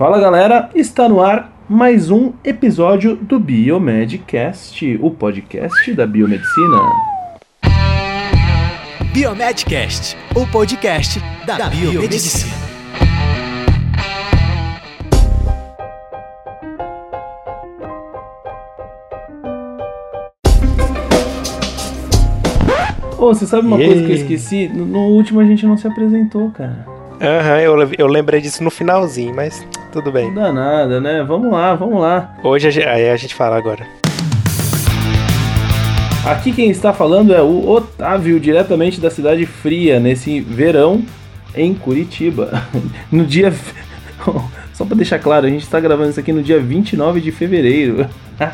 Fala galera, está no ar mais um episódio do Biomedcast, o podcast da biomedicina. Biomedcast, o podcast da, da biomedicina. Ô, você sabe uma coisa que eu esqueci? No, no último a gente não se apresentou, cara. Aham, eu, eu lembrei disso no finalzinho, mas tudo bem. Não dá nada, né? Vamos lá, vamos lá. Hoje a gente, aí a gente fala agora. Aqui quem está falando é o Otávio, diretamente da cidade fria, nesse verão em Curitiba. No dia. Só para deixar claro, a gente está gravando isso aqui no dia 29 de fevereiro.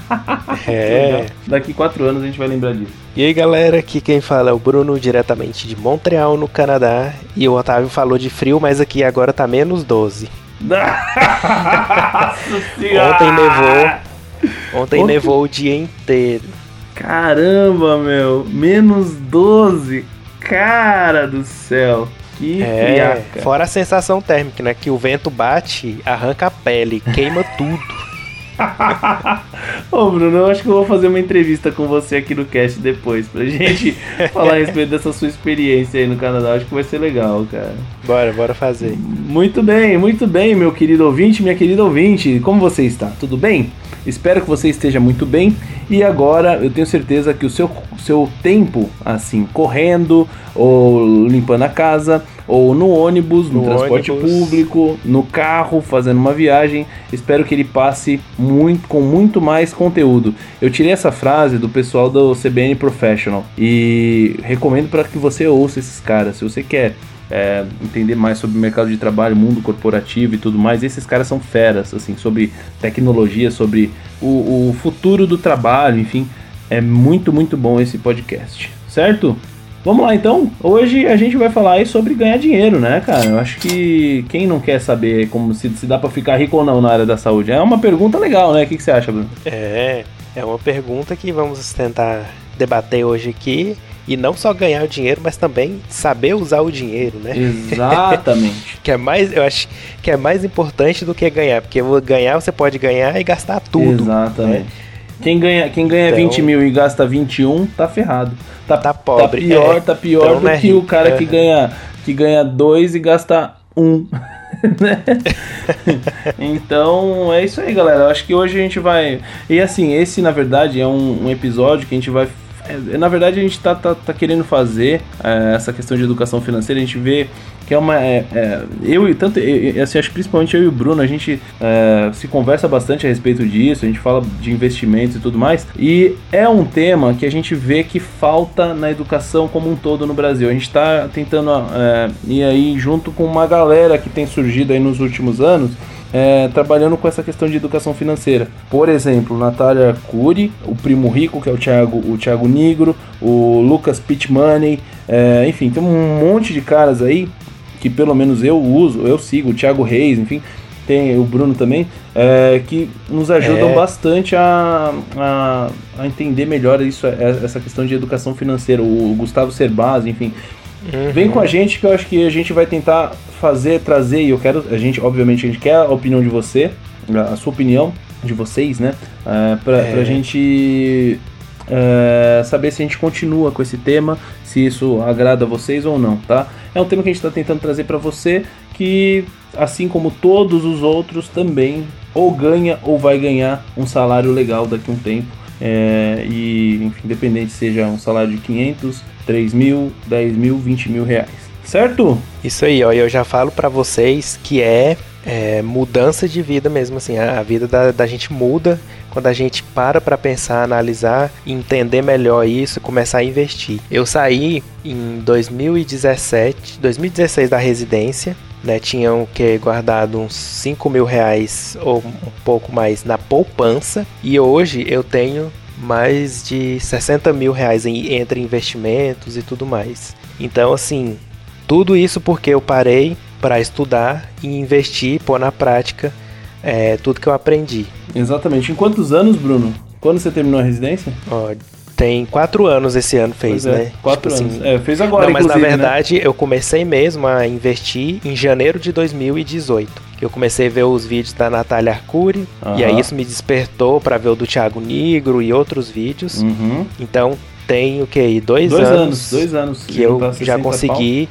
É. Daqui quatro anos a gente vai lembrar disso. E aí galera, aqui quem fala é o Bruno, diretamente de Montreal, no Canadá. E o Otávio falou de frio, mas aqui agora tá menos 12. Ontem nevou. Ontem Ontem- nevou o dia inteiro. Caramba, meu, menos 12. Cara do céu. Que É, friaca. fora a sensação térmica, né? Que o vento bate, arranca a pele, queima tudo. Ô Bruno, eu acho que eu vou fazer uma entrevista com você aqui no cast depois, pra gente falar a respeito dessa sua experiência aí no Canadá. Acho que vai ser legal, cara. Bora, bora fazer. Muito bem, muito bem, meu querido ouvinte, minha querida ouvinte. Como você está? Tudo bem? Espero que você esteja muito bem. E agora eu tenho certeza que o seu, seu tempo, assim, correndo, ou limpando a casa, ou no ônibus, no, No transporte ônibus. público, no carro, fazendo uma viagem, espero que ele passe muito, com muito mais conteúdo. Eu tirei essa frase do pessoal do CBN Professional e recomendo para que você ouça esses caras. Se você quer é, entender mais sobre o mercado de trabalho, mundo corporativo e tudo mais. Esses caras são feras, assim, sobre tecnologia, sobre o, o futuro do trabalho, enfim. É muito, muito bom esse podcast, certo? Vamos lá então. Hoje a gente vai falar aí sobre ganhar dinheiro, né, cara? Eu acho que quem não quer saber como se, se dá pra ficar rico ou não na área da saúde é uma pergunta legal, né? O que, que você acha, Bruno? É, é uma pergunta que vamos tentar debater hoje aqui. E não só ganhar o dinheiro, mas também saber usar o dinheiro, né? Exatamente. Que é mais, eu acho que é mais importante do que ganhar, porque ganhar você pode ganhar e gastar tudo. Exatamente. né? Quem ganha, quem ganha Então- 20 mil e gasta 21, tá ferrado. Tá, Tá pobre, Tá pior, é. tá pior Então do é que o cara é. que ganha que ganha 2 e gasta 1. Um. né? então é isso aí, galera. Eu acho que hoje a gente vai. E assim, esse na verdade é um, um episódio que a gente vai. é, Na verdade, a gente tá, tá, tá querendo fazer é, essa questão de educação financeira. A gente vê que é uma. é, é, eu e tanto. eu- assim, acho que principalmente eu e o Bruno, a gente é, se conversa bastante a respeito disso. A gente fala de investimentos e tudo mais. E é um tema que a gente vê que falta na educação como um todo no Brasil. A gente está tentando é, ir aí junto com uma galera que tem surgido aí nos últimos anos é, trabalhando com essa questão de educação financeira. Por exemplo, Natália Cury, o Primo Rico, que é o Thiago, o Thiago Nigro, o Lucas Pitmoney, é, enfim, tem um monte de caras aí que pelo menos eu uso, eu sigo, o Thiago Reis, enfim, tem o Bruno também, é, que nos ajudam É. bastante a, a, a entender melhor isso, é, essa questão de educação financeira. O Gustavo Cerbasi, enfim, Uhum. Vem com a gente que eu acho que a gente vai tentar fazer, trazer, e eu quero, a gente, obviamente, a gente quer a opinião de você, a sua opinião, de vocês, né? É, pra, É. pra gente é, saber se a gente continua com esse tema, se isso agrada a vocês ou não, tá? É um tema que a gente está tentando trazer para você, que assim como todos os outros também ou ganha ou vai ganhar um salário legal daqui a um tempo. É, e, enfim, independente seja um salário de 500, 3 mil, 10 mil, 20 mil reais. Certo? Isso aí, ó, eu já falo pra vocês que é, é, mudança de vida mesmo, assim, a, a vida da, da gente muda quando a gente para pra pensar, analisar, entender melhor isso começar a investir. Eu saí em 2017, 2016 da residência, né, tinham que guardado uns 5 mil reais ou um pouco mais na poupança, e hoje eu tenho mais de 60 mil reais em, entre investimentos e tudo mais. Então, assim, tudo isso porque eu parei para estudar e investir, pôr na prática é, tudo que eu aprendi. Exatamente. Em quantos anos, Bruno? Quando você terminou a residência? Ó, Tem quatro anos esse ano fez, é, né? Quatro Tipo anos. assim, É, fez agora, não, mas na né? verdade eu comecei mesmo a investir em janeiro de 2018. Que eu comecei a ver os vídeos da Natália Arcuri. E Aham. aí isso me despertou pra ver o do Thiago Negro e outros vídeos. Uhum. Então tem o que? Dois, Dois anos, anos, dois anos. que eu juntar já 60 consegui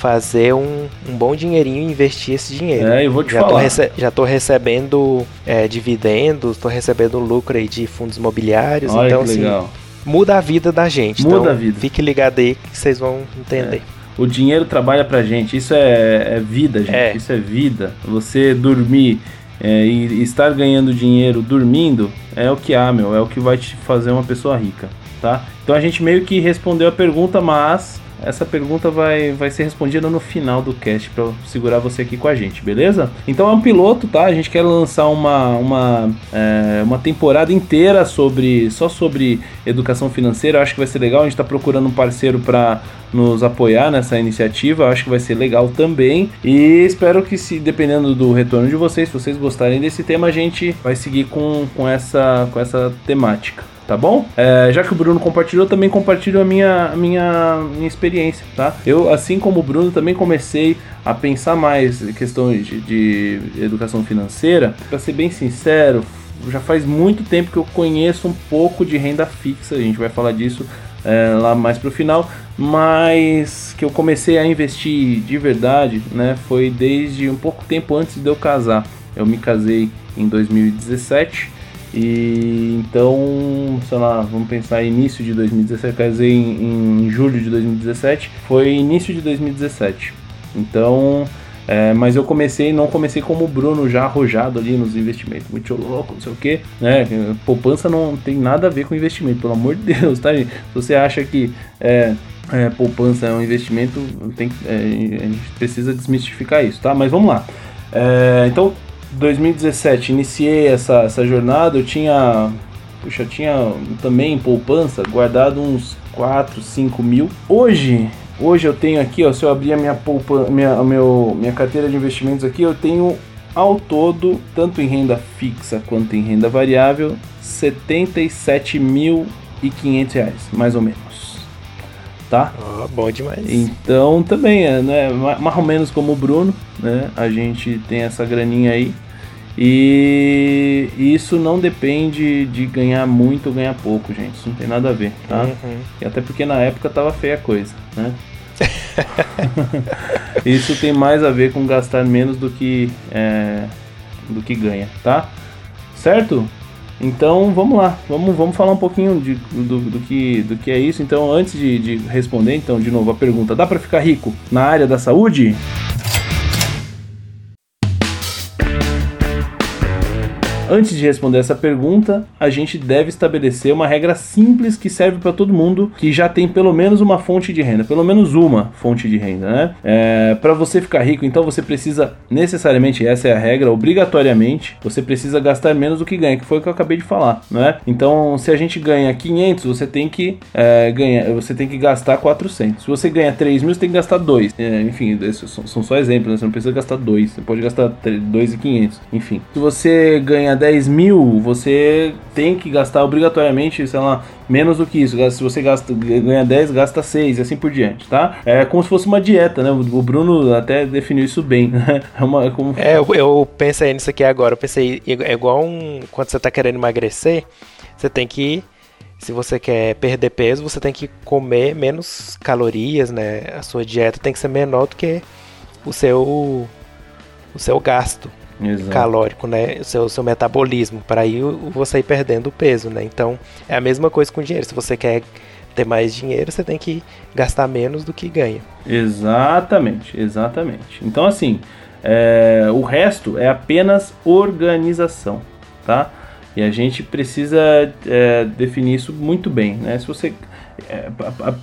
fazer um, um bom dinheirinho e investir esse dinheiro. É, eu vou te já, tô falar. rece- já tô recebendo é, dividendos, tô recebendo lucro aí de fundos imobiliários. Olha então, assim, legal. muda a vida da gente. Muda então, a vida. Fique ligado aí que vocês vão entender. O dinheiro trabalha pra gente. Isso é, é vida, gente. É. Isso é vida. Você dormir é, e estar ganhando dinheiro dormindo é o que há, meu. É o que vai te fazer uma pessoa rica, tá? Então a gente meio que respondeu a pergunta, mas essa pergunta vai, vai ser respondida no final do cast pra segurar você aqui com a gente, beleza? Então é um piloto, tá? A gente quer lançar uma, uma, é, uma temporada inteira sobre só sobre educação financeira. Eu acho que vai ser legal. A gente tá procurando um parceiro para nos apoiar nessa iniciativa. Eu acho que vai ser legal também. E espero que, se dependendo do retorno de vocês, se vocês gostarem desse tema, a gente vai seguir com, com, essa, com essa temática. Tá bom? É, já que o Bruno compartilhou, também compartilho a minha, a minha, minha experiência, tá? Eu, assim como o Bruno, também comecei a pensar mais em questões de, de educação financeira. Para ser bem sincero, já faz muito tempo que eu conheço um pouco de renda fixa. A gente vai falar disso é, lá mais pro final, mas que eu comecei a investir de verdade, né? Foi desde um pouco tempo antes de eu casar. Eu me casei em 2017 e então, sei lá, vamos pensar início de 2017, casei em, em julho de 2017, foi início de 2017. Então, é, mas eu comecei, não comecei como o Bruno já arrojado ali nos investimentos, muito louco, não sei o que, né? Poupança não tem nada a ver com investimento, pelo amor de Deus, tá? Se você acha que é, é, poupança é um investimento, tem, é, a gente precisa desmistificar isso, tá? Mas vamos lá. É, então, 2017, iniciei essa, essa jornada, eu tinha. Puxa, tinha também poupança guardado uns 4, 5 mil. Hoje, hoje eu tenho aqui, ó, se eu abrir a minha, poupa, minha, meu, minha carteira de investimentos aqui, eu tenho ao todo, tanto em renda fixa quanto em renda variável, 77.500 reais, mais ou menos. Tá? Ó, bom demais. Então também é, né, ma- mais ou menos como o Bruno, né? A gente tem essa graninha aí. E isso não depende de ganhar muito ou ganhar pouco, gente. Isso não tem nada a ver, tá? Uhum. E até porque na época tava feia a coisa, né? isso tem mais a ver com gastar menos do que é, do que ganha, tá? Certo? Então vamos lá, vamos, vamos falar um pouquinho de, do, do que, do que é isso. Então, antes de, de responder, então, de novo a pergunta: dá para ficar rico na área da saúde? Antes de responder essa pergunta, a gente deve estabelecer uma regra simples que serve para todo mundo que já tem pelo menos uma fonte de renda, pelo menos uma fonte de renda, né? É, para você ficar rico, então você precisa necessariamente, essa é a regra, obrigatoriamente, você precisa gastar menos do que ganha, que foi o que eu acabei de falar, né? Então, se a gente ganha 500, você tem que é, ganhar, você tem que gastar 400. Se você ganha 3 mil, você tem que gastar 2. É, enfim, são, só exemplos, né? Você não precisa gastar 2, você pode gastar 2,500. Enfim, se você ganha 10 mil, você tem que gastar obrigatoriamente, sei lá, menos do que isso. Se você gasta, ganha 10, gasta 6 e assim por diante, tá? É como se fosse uma dieta, né? O Bruno até definiu isso bem, né? É, uma, é como... É, eu, eu pensei nisso aqui agora. Eu pensei, é igual um. Quando você tá querendo emagrecer, você tem que. Se você quer perder peso, você tem que comer menos calorias, né? A sua dieta tem que ser menor do que o seu. O seu gasto Exato. calórico, né? O seu, seu metabolismo, para aí você ir perdendo peso, né? Então é a mesma coisa com dinheiro. Se você quer ter mais dinheiro, você tem que gastar menos do que ganha. Exatamente, exatamente. Então, assim, é, o resto é apenas organização, tá? E a gente precisa é, definir isso muito bem, né? Se você é,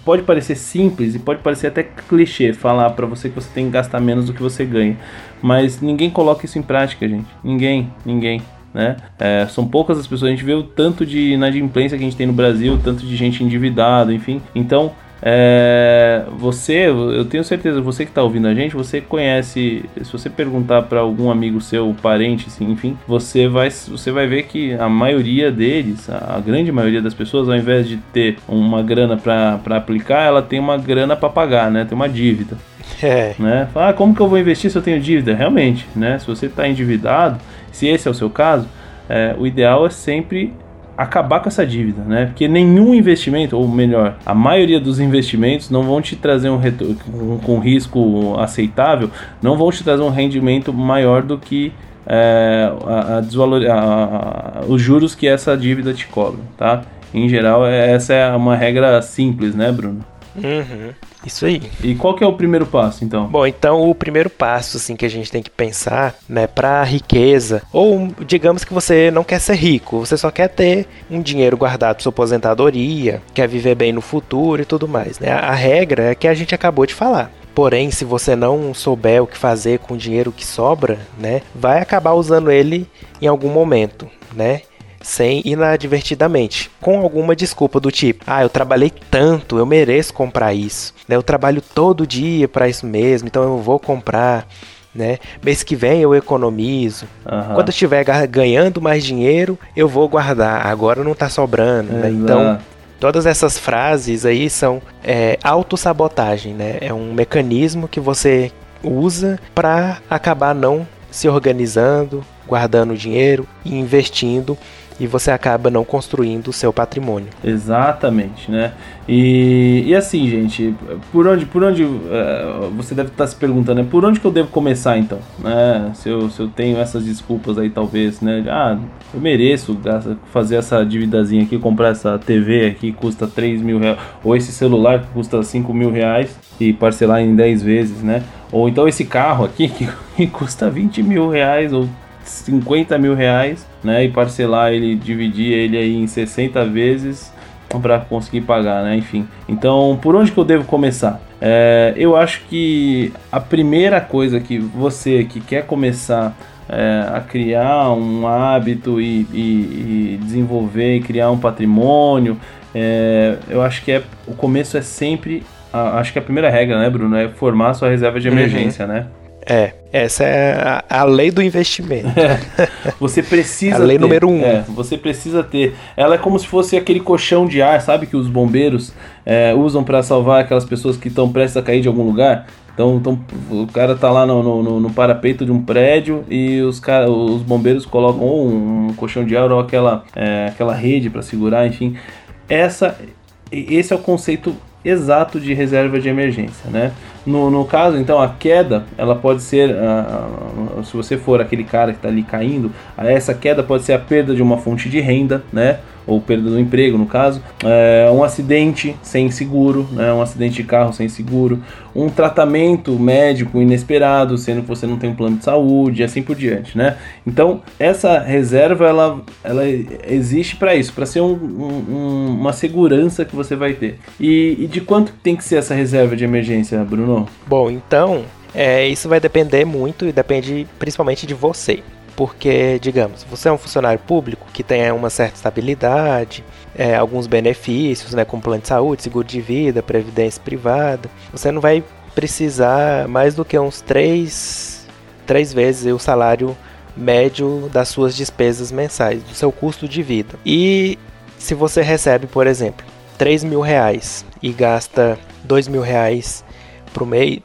pode parecer simples e pode parecer até clichê falar para você que você tem que gastar menos do que você ganha, mas ninguém coloca isso em prática, gente. Ninguém, ninguém. Né? É, são poucas as pessoas, a gente vê o tanto de inadimplência que a gente tem no Brasil, o tanto de gente endividada, enfim. Então, é, você, eu tenho certeza, você que está ouvindo a gente, você conhece, se você perguntar para algum amigo seu, parente, assim, enfim, você vai, você vai ver que a maioria deles, a grande maioria das pessoas, ao invés de ter uma grana para aplicar, ela tem uma grana para pagar, né? Tem uma dívida. É. Né? Fala, ah, como que eu vou investir se eu tenho dívida? Realmente, né? Se você está endividado, se esse é o seu caso, é, o ideal é sempre acabar com essa dívida, né? Porque nenhum investimento, ou melhor, a maioria dos investimentos não vão te trazer um retorno com, com risco aceitável, não vão te trazer um rendimento maior do que é, a, a desvalor, a, a, os juros que essa dívida te cobra, tá? Em geral, é, essa é uma regra simples, né, Bruno? Uhum. Isso aí. E qual que é o primeiro passo, então? Bom, então o primeiro passo, assim, que a gente tem que pensar, né, para riqueza, ou digamos que você não quer ser rico, você só quer ter um dinheiro guardado para sua aposentadoria, quer viver bem no futuro e tudo mais, né? A regra é que a gente acabou de falar. Porém, se você não souber o que fazer com o dinheiro que sobra, né, vai acabar usando ele em algum momento, né? Sem inadvertidamente, com alguma desculpa do tipo: "Ah, eu trabalhei tanto, eu mereço comprar isso". Né? Eu trabalho todo dia para isso mesmo, então eu vou comprar. Né? Mês que vem eu economizo. Uhum. Quando eu estiver ganhando mais dinheiro, eu vou guardar. Agora não está sobrando. Né? Então, todas essas frases aí são é, autossabotagem. Né? É um mecanismo que você usa para acabar não se organizando, guardando dinheiro e investindo e você acaba não construindo o seu patrimônio. Exatamente, né? E, e assim, gente, por onde, por onde uh, você deve estar se perguntando, né? Por onde que eu devo começar então, né? Se eu, se eu tenho essas desculpas aí, talvez, né? Ah, eu mereço fazer essa dívidazinha aqui, comprar essa TV aqui que custa 3 mil reais, ou esse celular que custa 5 mil reais e parcelar em 10 vezes, né? Ou então esse carro aqui que custa 20 mil reais ou 50 mil reais, né? E parcelar ele, dividir ele aí em 60 vezes para conseguir pagar, né? Enfim. Então, por onde que eu devo começar? É, eu acho que a primeira coisa que você que quer começar é, a criar um hábito e, e, e, desenvolver e criar um patrimônio, é, eu acho que é, o começo é sempre, a, acho que a primeira regra, né, Bruno, é formar sua reserva de uhum. emergência, uhum. né? É, essa é a, a lei do investimento. É, você precisa. a lei ter, número um. É, você precisa ter. Ela é como se fosse aquele colchão de ar, sabe? Que os bombeiros é, usam para salvar aquelas pessoas que estão prestes a cair de algum lugar. Então, então o cara tá lá no, no, no parapeito de um prédio e os, cara, os bombeiros colocam ou um, um colchão de ar ou aquela, é, aquela rede para segurar, enfim. Essa, esse é o conceito exato de reserva de emergência, né? No, no caso, então, a queda, ela pode ser, uh, se você for aquele cara que está ali caindo, essa queda pode ser a perda de uma fonte de renda, né? Ou perda do emprego, no caso, é, um acidente sem seguro, né, um acidente de carro sem seguro, um tratamento médico inesperado, sendo que você não tem um plano de saúde, e assim por diante, né? Então, essa reserva, ela, ela existe para isso, para ser um, um, uma segurança que você vai ter. E, e de quanto tem que ser essa reserva de emergência, Bruno? Bom, então, é, isso vai depender muito e depende principalmente de você porque, digamos, você é um funcionário público que tem uma certa estabilidade, é, alguns benefícios, né, como plano de saúde, seguro de vida, previdência privada, você não vai precisar mais do que uns três, três vezes o salário médio das suas despesas mensais, do seu custo de vida. E se você recebe, por exemplo, 3 mil reais e gasta 2 mil reais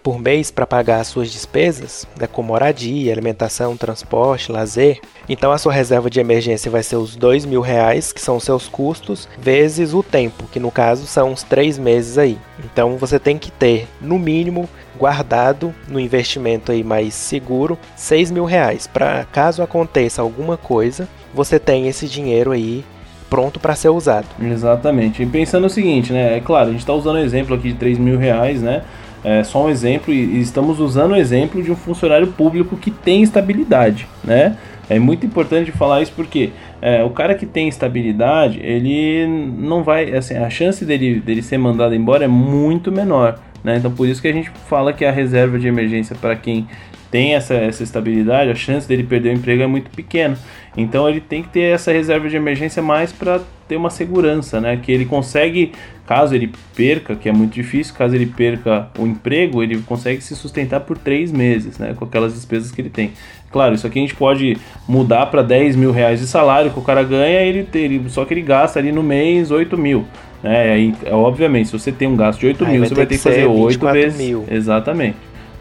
por mês, para pagar as suas despesas, né, como moradia, alimentação, transporte, lazer, então a sua reserva de emergência vai ser os dois mil reais, que são os seus custos, vezes o tempo, que no caso são uns três meses aí. Então você tem que ter, no mínimo, guardado no investimento aí mais seguro, seis mil reais, para caso aconteça alguma coisa, você tem esse dinheiro aí pronto para ser usado. Exatamente. E pensando o seguinte, né? É claro, a gente está usando o exemplo aqui de 3 mil reais, né? É só um exemplo, e estamos usando o exemplo de um funcionário público que tem estabilidade, né? É muito importante falar isso porque é, o cara que tem estabilidade, ele não vai, assim, a chance dele, dele ser mandado embora é muito menor, né? Então por isso que a gente fala que a reserva de emergência para quem tem essa, essa estabilidade, a chance dele perder o emprego é muito pequena. Então ele tem que ter essa reserva de emergência mais para ter uma segurança, né? Que ele consegue, caso ele perca, que é muito difícil, caso ele perca o emprego, ele consegue se sustentar por três meses, né? Com aquelas despesas que ele tem. Claro, isso aqui a gente pode mudar para 10 mil reais de salário que o cara ganha, ele, ele, só que ele gasta ali no mês 8 mil. Né? Aí, obviamente, se você tem um gasto de 8 Aí mil, você vai ter que, que fazer 8 vezes. Mil. Exatamente.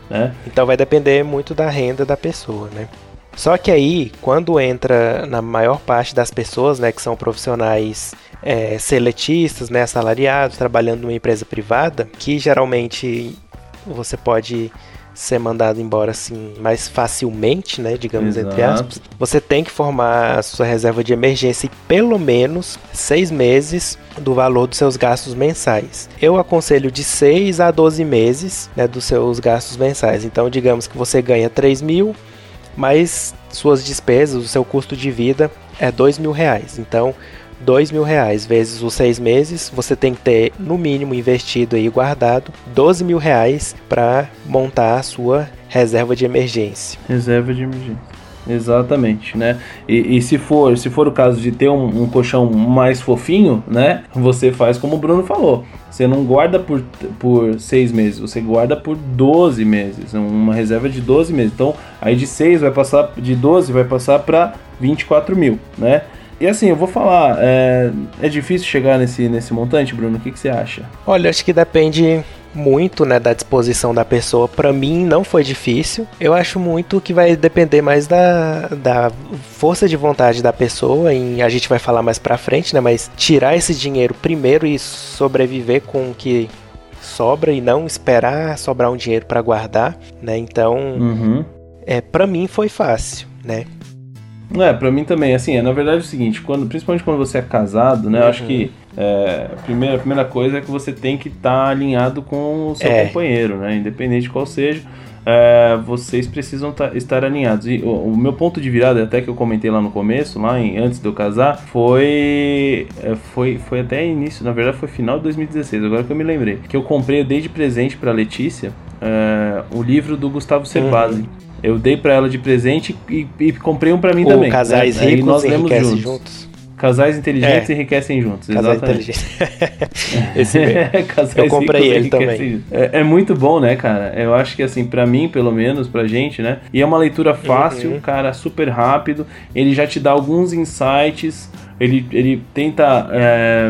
Né? Então vai depender muito da renda da pessoa, né? Só que aí, quando entra na maior parte das pessoas, né, que são profissionais é, seletistas, né, assalariados, trabalhando numa empresa privada, que geralmente você pode ser mandado embora assim mais facilmente, né, digamos Exato. entre aspas, você tem que formar a sua reserva de emergência em pelo menos seis meses do valor dos seus gastos mensais. Eu aconselho de 6 a 12 meses né, dos seus gastos mensais. Então, digamos que você ganha 3 mil, mas suas despesas, o seu custo de vida é 2 mil reais. Então, dois mil reais vezes os seis meses, você tem que ter no mínimo investido e guardado 12 mil reais para montar a sua reserva de emergência. Reserva de emergência. Exatamente, né? E, e, se for se for o caso de ter um, um, colchão mais fofinho, né? Você faz como o Bruno falou. Você não guarda por, por seis meses, você guarda por 12 meses. Uma reserva de 12 meses. Então, aí de 6 vai passar, de 12 vai passar para 24 mil, né? E assim, eu vou falar, é, é difícil chegar nesse, nesse montante, Bruno? O que, que você acha? Olha, acho que depende muito, né, da disposição da pessoa. Para mim não foi difícil. Eu acho muito que vai depender mais da, da força de vontade da pessoa. E a gente vai falar mais para frente, né, mas tirar esse dinheiro primeiro e sobreviver com o que sobra e não esperar sobrar um dinheiro para guardar, né? Então, uhum. é para mim foi fácil, né? É, pra mim também, assim, é, na verdade é o seguinte, quando, principalmente quando você é casado, né, uhum. eu acho que uhum. É, a, primeira, a primeira coisa é que você tem que estar tá alinhado com o seu é. companheiro, né, independente de qual seja, é, vocês precisam tá, estar alinhados. E o, o, meu ponto de virada, até que eu comentei lá no começo, lá em, antes de eu casar, foi, é, foi foi até início, na verdade foi final de 2016, agora que eu me lembrei, que eu comprei, eu dei de presente pra Letícia, é, o livro do Gustavo Cerbasi. Uhum. Eu dei para ela de presente e, e comprei um para mim o também. Casais né? ricos nós lemos juntos. juntos. Casais inteligentes é. enriquecem juntos. Casais inteligentes. Esse Casais Eu comprei ele também. É, é, muito bom, né, cara? Eu acho que assim, para mim, pelo menos, pra gente, né? E é uma leitura fácil, uhum. cara, super rápido. Ele já te dá alguns insights. Ele, ele tenta é,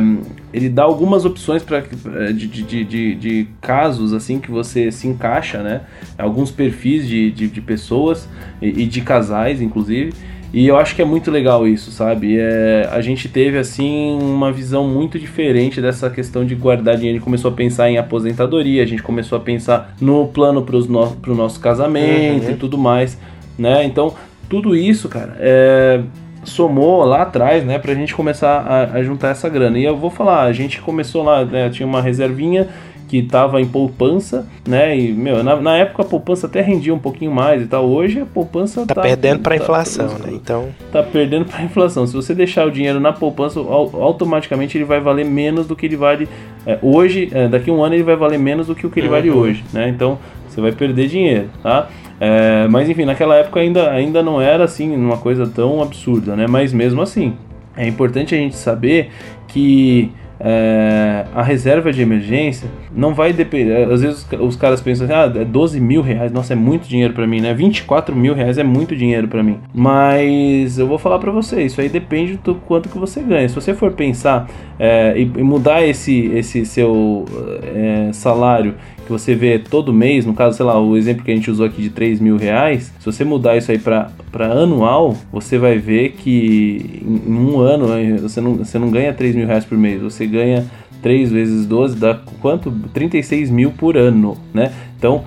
ele dá algumas opções para eh, de, de, de, de, casos assim que você se encaixa, né? Alguns perfis de, de, de pessoas e, e, de casais, inclusive. E eu acho que é muito legal isso, sabe? É, a gente teve assim uma visão muito diferente dessa questão de guardar dinheiro. A gente começou a pensar em aposentadoria, a gente começou a pensar no plano para o no, nosso casamento uhum. e tudo mais, né? Então tudo isso, cara, é, somou lá atrás, né, pra gente começar a, a, juntar essa grana. E eu vou falar, a gente começou lá, né, tinha uma reservinha que tava em poupança, né, e, meu, na, na, época a poupança até rendia um pouquinho mais e tal. Hoje a poupança tá, tá perdendo pra tá, inflação, tá, né, então... Tá perdendo pra inflação. Se você deixar o dinheiro na poupança, automaticamente ele vai valer menos do que ele vale é, hoje, é, daqui a um ano ele vai valer menos do que o que ele uhum. vale hoje, né, então você vai perder dinheiro, tá? É, mas enfim, naquela época ainda, ainda não era assim uma coisa tão absurda, né? Mas mesmo assim, é importante a gente saber que é, a reserva de emergência não vai depender. Às vezes os caras pensam assim, ah, é 12 mil reais, nossa, é muito dinheiro para mim, né? 24 mil reais é muito dinheiro para mim. Mas eu vou falar para você, isso aí depende do quanto que você ganha. Se você for pensar é, e, e, mudar esse, esse seu é, salário que você vê todo mês, no caso, sei lá, o exemplo que a gente usou aqui de 3 mil reais, se você mudar isso aí para anual, você vai ver que em, um ano você não, você não ganha 3 mil reais por mês, você ganha 3 vezes 12 dá quanto? 36 mil por ano, né? Então,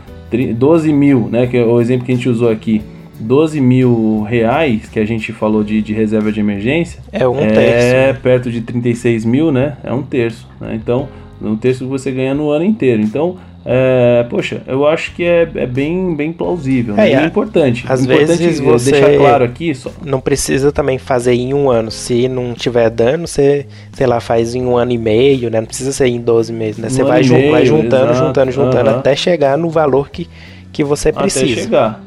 12 mil, né? Que é o exemplo que a gente usou aqui. 12 mil reais que a gente falou de, de reserva de emergência é um é terço. É perto de 36 mil, né? É um terço. Né? Então, um terço que você ganha no ano inteiro. Então, é, poxa, eu acho que é, é bem, bem plausível, né? é, é importante. Às importante vezes você deixar claro aqui só. não precisa também fazer em um ano. Se não tiver dano, você, sei lá, faz em um ano e meio, né? Não precisa ser em 12 meses, né? Um você vai, meio, vai juntando, exato, juntando, juntando, até chegar no valor que, que você precisa. Até chegar.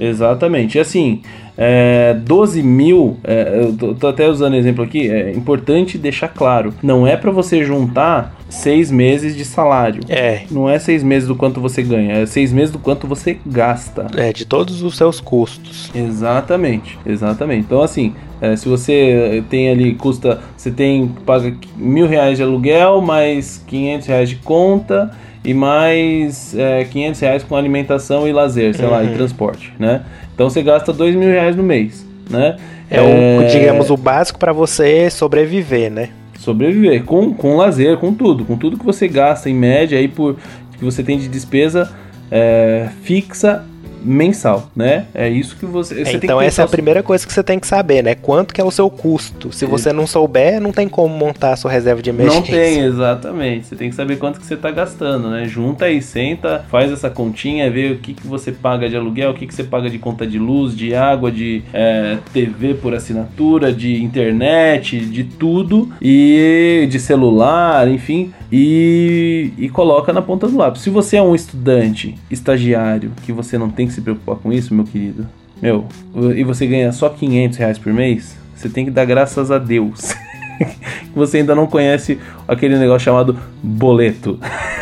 Exatamente. E assim, é, 12 mil, é, eu tô, tô, até usando exemplo aqui, é importante deixar claro, não é para você juntar seis meses de salário. É. Não é seis meses do quanto você ganha, é seis meses do quanto você gasta. É, de todos os seus custos. Exatamente, exatamente. Então assim, é, se você tem ali, custa, você tem, paga mil reais de aluguel, mais 500 reais de conta e mais é, 500 reais com alimentação e lazer, sei uhum. lá, e uhum. transporte, né? Então você gasta dois mil reais no mês, né? É, é... o, digamos, o básico para você sobreviver, né? Sobreviver, com, com lazer, com tudo, com tudo que você gasta em média aí por que você tem de despesa é, fixa mensal, né? É isso que você. você é, então essa é a primeira coisa que você tem que saber, né? Quanto que é o seu custo. Se você não souber, não tem como montar a sua reserva de emergência. Não tem, exatamente. Você tem que saber quanto que você está gastando, né? Junta aí, senta, faz essa continha, vê o que, que você paga de aluguel, o que, que você paga de conta de luz, de água, de é, TV por assinatura, de internet, de tudo e de celular, enfim, e, e coloca na ponta do lápis. Se você é um estudante, estagiário, que você não tem que se preocupar com isso, meu querido. Meu, e você ganha só 500 reais por mês, você tem que dar graças a Deus. você ainda não conhece aquele negócio chamado boleto.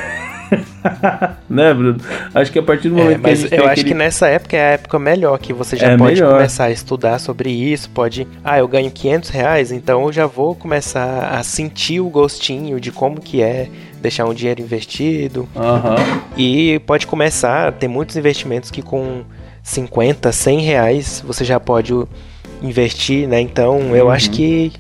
né, Bruno? Acho que a partir do é, momento é, mas que eu acho aquele... que nessa época é a época melhor que você já é pode melhor. começar a estudar sobre isso. Pode, ah, eu ganho 500 reais, então eu já vou começar a sentir o gostinho de como que é deixar um dinheiro investido. Uhum. E pode começar, tem muitos investimentos que com 50, 100 reais você já pode investir, né? Então eu uhum. acho que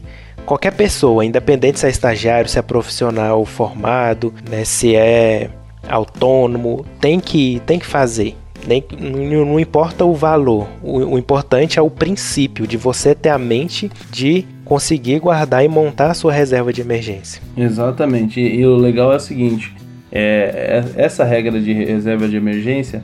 qualquer pessoa, independente se é estagiário, se é profissional formado, né, se é autônomo, tem que, tem que fazer. Nem, não, importa o valor, o, o, importante é o princípio de você ter a mente de conseguir guardar e montar a sua reserva de emergência. Exatamente, e, e o legal é o seguinte: é, é, essa regra de reserva de emergência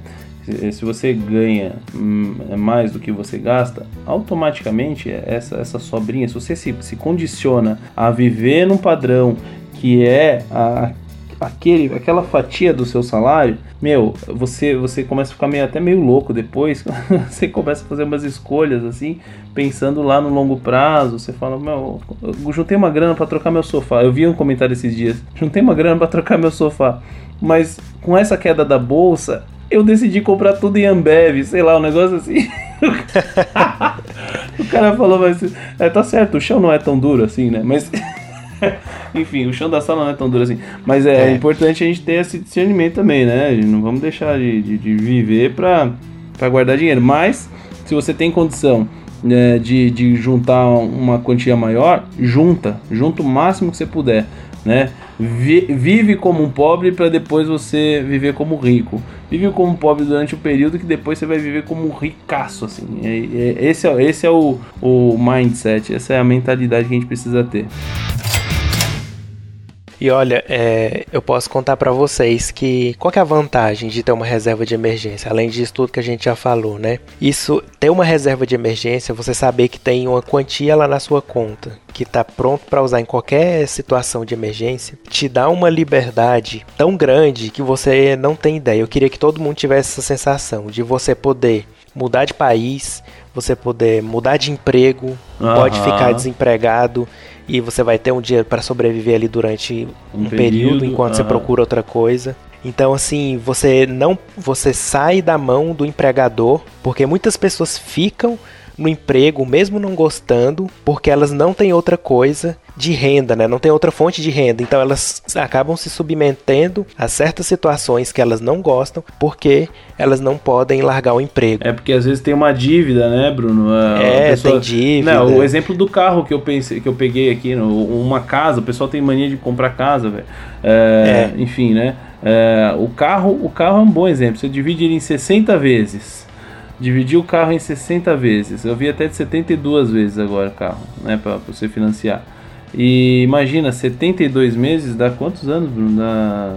se você ganha hum, mais do que você gasta, automaticamente essa, essa sobrinha, se você se, se condiciona a viver num padrão que é a, aquele, aquela fatia do seu salário, meu, você você começa a ficar meio, até meio louco depois. você começa a fazer umas escolhas assim, pensando lá no longo prazo. Você fala, meu, eu juntei uma grana para trocar meu sofá. Eu vi um comentário esses dias, juntei uma grana para trocar meu sofá. Mas com essa queda da bolsa, eu decidi comprar tudo em Ambev, sei lá, um negócio assim. o cara falou, mas é, tá certo, o chão não é tão duro assim, né? Mas enfim, o chão da sala não é tão duro assim. Mas é, é. importante a gente ter esse discernimento também, né? Não vamos deixar de, de, de viver pra, pra guardar dinheiro. Mas, se você tem condição né, de, de juntar uma quantia maior, junta. Junta o máximo que você puder né? Vive como um pobre para depois você viver como rico. Vive como um pobre durante o um período que depois você vai viver como um ricaço, assim. É, é, esse é, esse é o, o mindset, essa é a mentalidade que a gente precisa ter. E olha, é, eu posso contar para vocês que qual que é a vantagem de ter uma reserva de emergência, além disso tudo que a gente já falou, né? Isso, ter uma reserva de emergência, você saber que tem uma quantia lá na sua conta, que está pronto para usar em qualquer situação de emergência, te dá uma liberdade tão grande que você não tem ideia. Eu queria que todo mundo tivesse essa sensação de você poder mudar de país, você poder mudar de emprego, uhum. pode ficar desempregado e você vai ter um dinheiro para sobreviver ali durante um, um período, período, enquanto você procura outra coisa. Então assim, você não você sai da mão do empregador, porque muitas pessoas ficam no emprego, mesmo não gostando, porque elas não têm outra coisa de renda, né? Não tem outra fonte de renda. Então elas acabam se submetendo a certas situações que elas não gostam, porque elas não podem largar o emprego. É porque às vezes tem uma dívida, né, Bruno? A é, pessoa... tem dívida. Não, o exemplo do carro que eu pensei, que eu peguei aqui, uma casa, o pessoal tem mania de comprar casa, velho. É, é. Enfim, né? É, o carro, o carro é um bom exemplo. Você divide ele em 60 vezes. Dividir o carro em 60 vezes. Eu vi até de 72 vezes agora o carro, né, para você financiar. E imagina, 72 meses dá quantos anos, Bruno? Dá.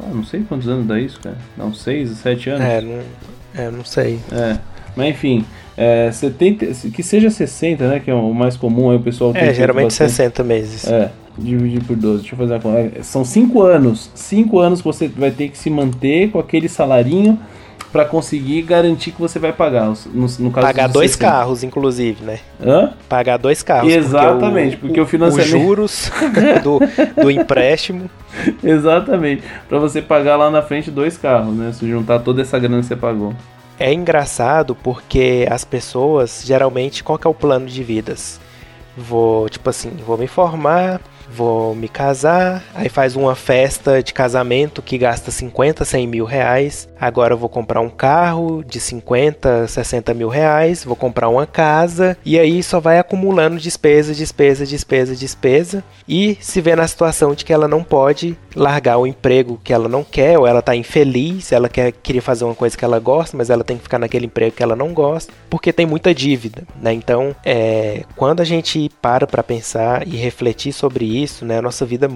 Ah, não sei quantos anos dá isso, cara. Dá uns 6, 7 anos. É, não, é, não sei. É. Mas enfim, é, 70, que seja 60, né? Que é o mais comum, aí o pessoal tem. É, geralmente bastante. 60 meses. É, dividir por 12. Deixa eu fazer a conta. É, são 5 anos. 5 anos que você vai ter que se manter com aquele salarinho para conseguir garantir que você vai pagar. No, no caso pagar dois 60. carros, inclusive, né? Hã? Pagar dois carros. Exatamente, porque o, porque o financiamento. Os juros do, do empréstimo. Exatamente. Para você pagar lá na frente dois carros, né? Se juntar toda essa grana que você pagou. É engraçado porque as pessoas, geralmente, qual que é o plano de vidas? Vou, tipo assim, vou me formar, vou me casar, aí faz uma festa de casamento que gasta 50, 100 mil reais. Agora eu vou comprar um carro de 50, 60 mil reais, vou comprar uma casa, e aí só vai acumulando despesa, despesa, despesa, despesa, e se vê na situação de que ela não pode largar o emprego que ela não quer, ou ela tá infeliz, ela quer, queria fazer uma coisa que ela gosta, mas ela tem que ficar naquele emprego que ela não gosta, porque tem muita dívida, né? Então, é, quando a gente para para pensar e refletir sobre isso, né, a nossa vida,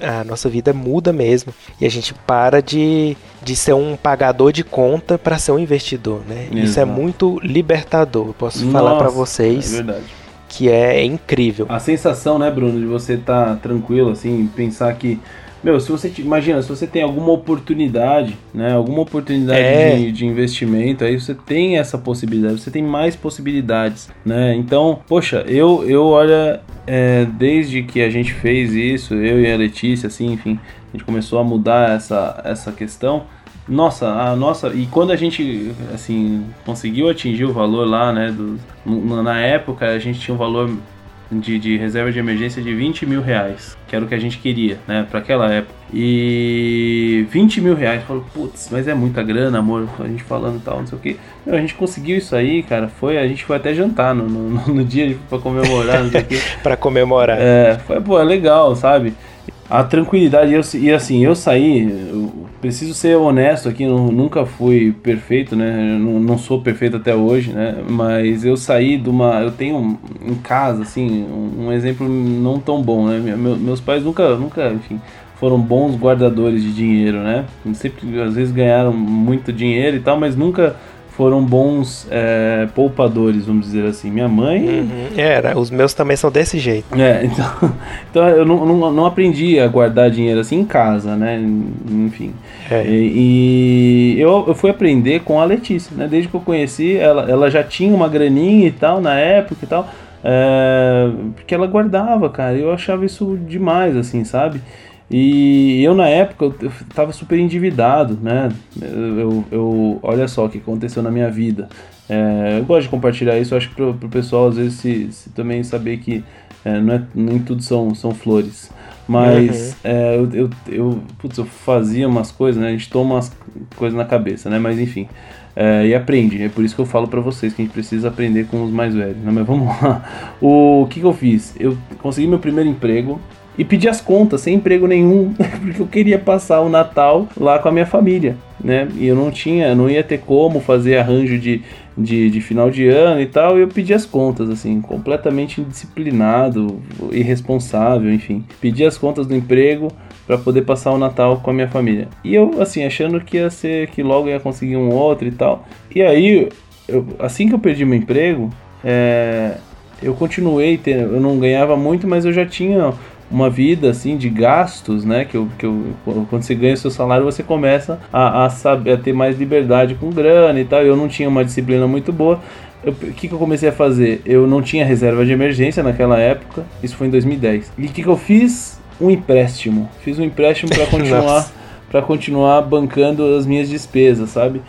a nossa vida muda mesmo, e a gente para de, de ser um pagador de conta para ser um investidor, né? Exato. Isso é muito libertador, eu posso Nossa, falar para vocês. É verdade que é incrível. A sensação, né, Bruno, de você estar tá tranquilo, assim, pensar que meu, se você imagina, se você tem alguma oportunidade, né, alguma oportunidade é. de, de, investimento, aí você tem essa possibilidade, você tem mais possibilidades, né? Então, poxa, eu, eu olha, é, desde que a gente fez isso, eu e a Letícia, assim, enfim, a gente começou a mudar essa, essa questão. Nossa, a nossa. E quando a gente, assim, conseguiu atingir o valor lá, né? Do, na época a gente tinha um valor de, de, reserva de emergência de 20 mil reais, que era o que a gente queria, né, para aquela época. E 20 mil reais, falou, putz, mas é muita grana, amor, a gente falando tal, não sei o que. a gente conseguiu isso aí, cara, foi, a gente foi até jantar no, no, no dia para comemorar, não sei o que. pra comemorar. É, foi, pô, é legal, sabe? A tranquilidade eu, e assim eu saí eu preciso ser honesto aqui eu nunca fui perfeito né? Não, não, sou perfeito até hoje né? Mas eu saí de uma eu tenho em casa assim um, um exemplo não tão bom né? Meu, meus pais nunca nunca enfim foram bons guardadores de dinheiro né? Sempre às vezes ganharam muito dinheiro e tal mas nunca foram bons é, poupadores, vamos dizer assim. Minha mãe. Uhum. Era, os meus também são desse jeito. É, então, então eu não, não, não, aprendi a guardar dinheiro assim em casa, né? Enfim. É. E, e, eu, eu fui aprender com a Letícia, né? Desde que eu conheci, ela, ela já tinha uma graninha e tal na época e tal. É, porque ela guardava, cara. Eu achava isso demais, assim, sabe? E eu na época eu tava super endividado, né? Eu, eu, olha só o que aconteceu na minha vida. É, eu gosto de compartilhar isso, acho que pro, pro pessoal às vezes se, se também saber que é, não é, nem tudo são, são flores. Mas uhum. é, eu, eu, eu, putz, eu fazia umas coisas, né? A gente toma umas coisas na cabeça, né? Mas enfim. É, e aprende. É por isso que eu falo para vocês que a gente precisa aprender com os mais velhos. Né? Mas vamos lá. O que, que eu fiz? Eu consegui meu primeiro emprego e pedi as contas sem emprego nenhum, porque eu queria passar o Natal lá com a minha família, né? E eu não tinha, não ia ter como fazer arranjo de, de, de final de ano e tal, e eu pedi as contas, assim, completamente indisciplinado, irresponsável, enfim. Pedi as contas do emprego para poder passar o Natal com a minha família. E eu, assim, achando que ia ser, que logo ia conseguir um outro e tal. E aí, eu, assim que eu perdi meu emprego, é, eu continuei, eu não ganhava muito, mas eu já tinha uma vida assim de gastos, né? Que, eu, que eu, quando você ganha o seu salário, você começa a, a, saber, a ter mais liberdade com grana e tal. Eu não tinha uma disciplina muito boa. O que, que eu comecei a fazer? Eu não tinha reserva de emergência naquela época, isso foi em 2010. E o que, que eu fiz? Um empréstimo. Fiz um empréstimo para continuar, para continuar bancando as minhas despesas, sabe?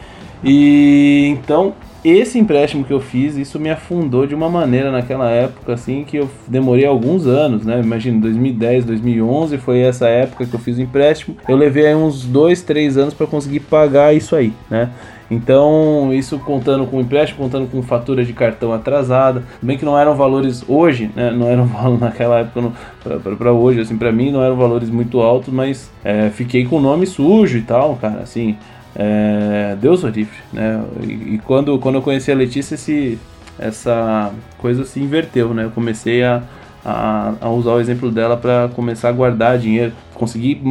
E então esse empréstimo que eu fiz, isso me afundou de uma maneira naquela época, assim, que eu demorei alguns anos, né? Imagina, 2010, 2011 foi essa época que eu fiz o empréstimo. Eu levei aí uns dois, três anos para conseguir pagar isso aí, né? Então, isso contando com empréstimo, contando com fatura de cartão atrasada, bem que não eram valores hoje, né? Não eram valores naquela época para hoje, assim, para mim não eram valores muito altos, mas é, fiquei com o nome sujo e tal, cara, assim. É, Deus o livre, né? E, e, quando, quando eu conheci a Letícia, esse, essa coisa se inverteu, né? Eu comecei a, a, a usar o exemplo dela para começar a guardar dinheiro, conseguir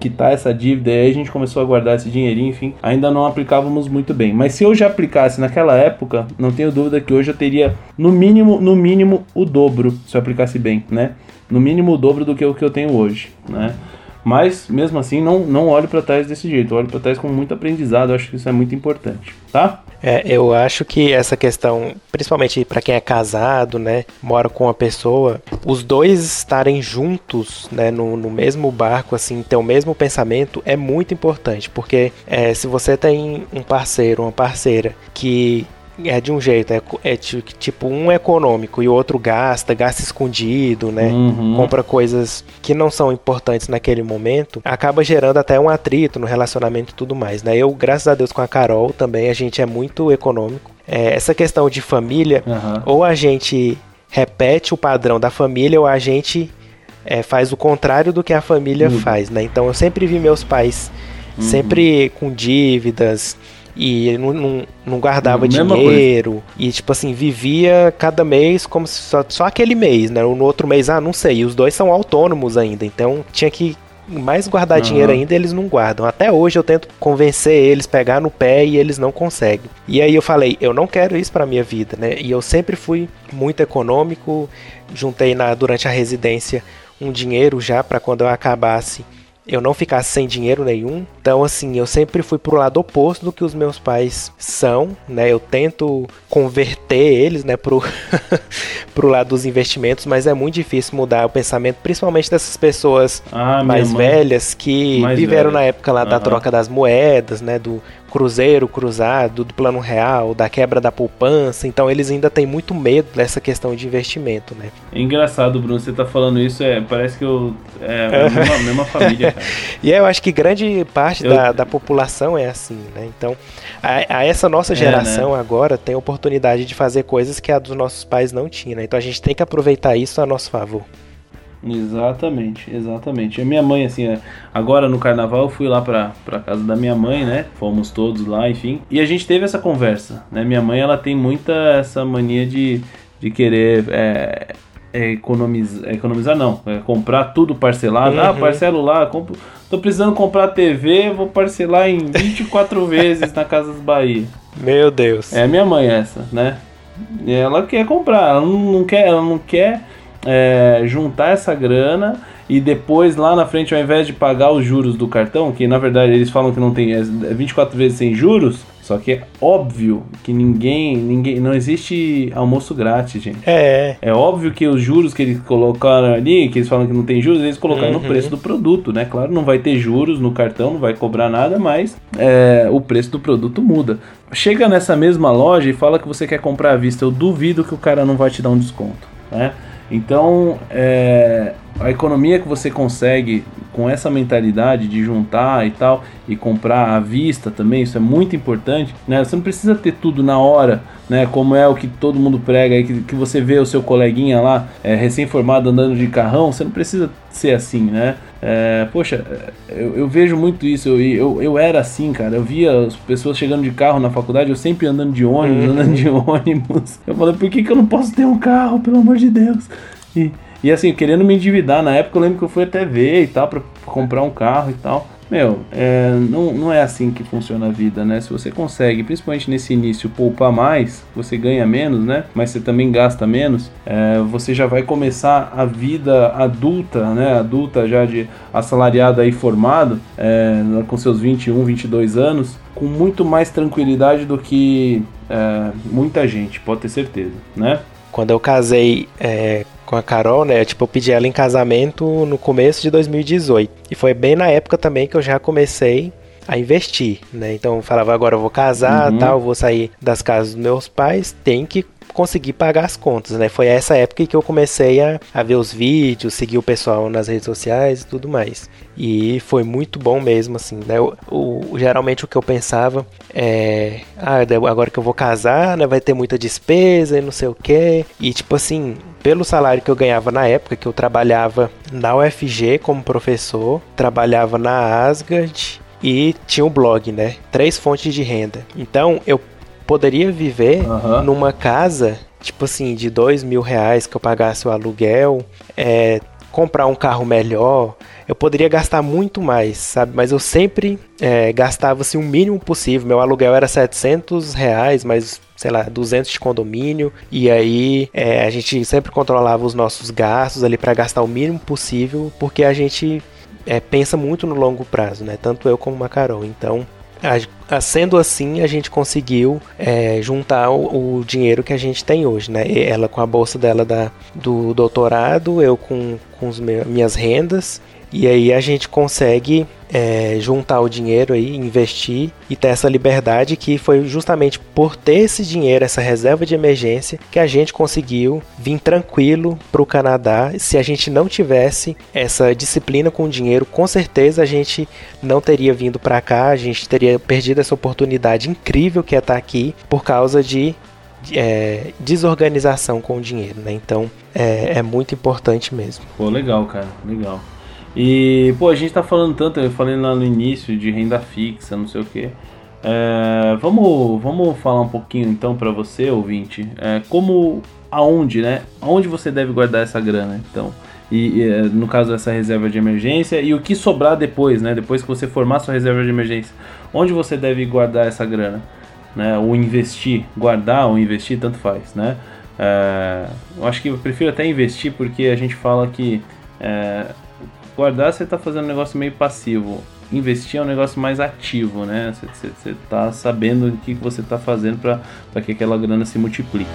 quitar essa dívida, e aí a gente começou a guardar esse dinheirinho, enfim, ainda não aplicávamos muito bem. Mas se eu já aplicasse naquela época, não tenho dúvida que hoje eu teria no mínimo, no mínimo o dobro se eu aplicasse bem, né? No mínimo o dobro do que o que eu tenho hoje, né? Mas, mesmo assim, não, não olhe para trás desse jeito. Olhe para trás com muito aprendizado. Acho que isso é muito importante, tá? É, eu acho que essa questão, principalmente para quem é casado, né, mora com uma pessoa, os dois estarem juntos, né, no, no mesmo barco, assim, ter o mesmo pensamento é muito importante, porque é, se você tem um parceiro, uma parceira que é de um jeito, é, é, tipo um é econômico e o outro gasta, gasta escondido, né? Uhum. Compra coisas que não são importantes naquele momento, acaba gerando até um atrito no relacionamento e tudo mais, né? Eu, graças a Deus, com a Carol também, a gente é muito econômico. É, essa questão de família, uhum. ou a gente repete o padrão da família, ou a gente é, faz o contrário do que a família uhum. faz, né? Então eu sempre vi meus pais uhum. sempre com dívidas e não, não, não guardava Mesma dinheiro coisa. e tipo assim vivia cada mês como se só, só aquele mês, né? No outro mês, ah, não sei. E os dois são autônomos ainda, então tinha que mais guardar uhum. dinheiro ainda, eles não guardam. Até hoje eu tento convencer eles, pegar no pé e eles não conseguem. E aí eu falei, eu não quero isso para minha vida, né? E eu sempre fui muito econômico, juntei na durante a residência um dinheiro já para quando eu acabasse eu não ficasse sem dinheiro nenhum. Então, assim, eu sempre fui pro lado oposto do que os meus pais são, né? Eu tento converter eles, né, pro, pro lado dos investimentos, mas é muito difícil mudar o pensamento, principalmente dessas pessoas ah, mais velhas que mais viveram velha. na época lá uhum. da troca das moedas, né, do cruzeiro cruzado, do plano real, da quebra da poupança, então eles ainda têm muito medo dessa questão de investimento, né? É engraçado, Bruno, você tá falando isso, é, parece que eu, é, é a mesma, mesma família, cara. e eu acho que grande parte eu... da, da população é assim, né? Então, a, a essa nossa geração é, né? agora tem oportunidade de fazer coisas que a dos nossos pais não tinham, né? Então a gente tem que aproveitar isso a nosso favor. Exatamente, exatamente. A minha mãe, assim, é, agora no carnaval eu fui lá pra, pra casa da minha mãe, né? Fomos todos lá, enfim. E a gente teve essa conversa, né? Minha mãe, ela tem muita essa mania de, de querer é, é, economizar, economizar não, é comprar tudo parcelado. Ah, uhum. Ah, parcelo lá, compro, tô precisando comprar TV, vou parcelar em 24 vezes na Casas Bahia. Meu Deus. É minha mãe essa, né? E ela quer comprar, ela não quer, ela não quer é, juntar essa grana e depois lá na frente, ao invés de pagar os juros do cartão, que na verdade eles falam que não tem é 24 vezes sem juros, só que é óbvio que ninguém, ninguém, não existe almoço grátis, gente. É. É óbvio que os juros que eles colocaram ali, que eles falam que não tem juros, eles colocaram uhum. no preço do produto, né? Claro, não vai ter juros no cartão, não vai cobrar nada, mas é, o preço do produto muda. Chega nessa mesma loja e fala que você quer comprar à vista, eu duvido que o cara não vai te dar um desconto, né? Então, é, a economia que você consegue com essa mentalidade de juntar e tal e comprar à vista também, isso é muito importante, né? Você não precisa ter tudo na hora, né? Como é o que todo mundo prega aí, que, que você vê o seu coleguinha lá, é, recém-formado andando de carrão, você não precisa ser assim, né? É, poxa, eu, eu, vejo muito isso. Eu, eu, eu, era assim, cara. Eu via as pessoas chegando de carro na faculdade, eu sempre andando de ônibus, uhum. andando de ônibus. Eu falei, por que, que eu não posso ter um carro, pelo amor de Deus? E, e assim, querendo me endividar. Na época eu lembro que eu fui até ver e tal, pra comprar um carro e tal. Meu, é, não, não é assim que funciona a vida, né? Se você consegue, principalmente nesse início, poupar mais, você ganha menos, né? Mas você também gasta menos, é, você já vai começar a vida adulta, né? Adulta já de assalariado aí formado, é, com seus 21, 22 anos, com muito mais tranquilidade do que é, muita gente, pode ter certeza, né? Quando eu casei é, com a Carol, né? Tipo, eu pedi ela em casamento no começo de 2018. E foi bem na época também que eu já comecei a investir, né? Então eu falava, agora eu vou casar, uhum. tal, vou sair das casas dos meus pais, tem que conseguir pagar as contas, né? Foi essa época que eu comecei a, a ver os vídeos, seguir o pessoal nas redes sociais e tudo mais. E foi muito bom mesmo, assim, né? O, geralmente o que eu pensava é... Ah, agora que eu vou casar, né? Vai ter muita despesa e não sei o quê. E, tipo assim, pelo salário que eu ganhava na época, que eu trabalhava na UFG como professor, trabalhava na Asgard e tinha um blog, né? Três fontes de renda. Então, eu poderia viver uhum. numa casa, tipo assim, de dois mil reais que eu pagasse o aluguel, é, comprar um carro melhor, eu poderia gastar muito mais, sabe? Mas eu sempre é, gastava assim, o mínimo possível. Meu aluguel era 700 reais, mas sei lá, 200 de condomínio, e aí é, a gente sempre controlava os nossos gastos ali para gastar o mínimo possível, porque a gente é, pensa muito no longo prazo, né? Tanto eu como a Carol. Então, sendo assim, a gente conseguiu é, juntar o, o, dinheiro que a gente tem hoje, né? Ela com a bolsa dela da, do doutorado, eu com, com as minhas rendas e aí a gente consegue é, juntar o dinheiro aí, investir e ter essa liberdade que foi justamente por ter esse dinheiro, essa reserva de emergência, que a gente conseguiu vir tranquilo para o Canadá. Se a gente não tivesse essa disciplina com o dinheiro, com certeza a gente não teria vindo para cá, a gente teria perdido essa oportunidade incrível que é estar aqui por causa de é, desorganização com o dinheiro, né? Então é, é muito importante mesmo. Pô, legal, cara, legal. E, pô, a gente tá falando tanto, eu falei lá no início de renda fixa, não sei o que. É, vamos, vamos falar um pouquinho então para você, ouvinte, é, como, aonde, né? Aonde você deve guardar essa grana, então. E, e, é, no caso dessa reserva de emergência e o que sobrar depois, né? Depois que você formar sua reserva de emergência, onde você deve guardar essa grana, né? Ou investir, guardar ou investir, tanto faz, né? É, eu acho que eu prefiro até investir porque a gente fala que é, Guardar você está fazendo um negócio meio passivo. Investir é um negócio mais ativo, né? Você está sabendo o que você está fazendo para que aquela grana se multiplique.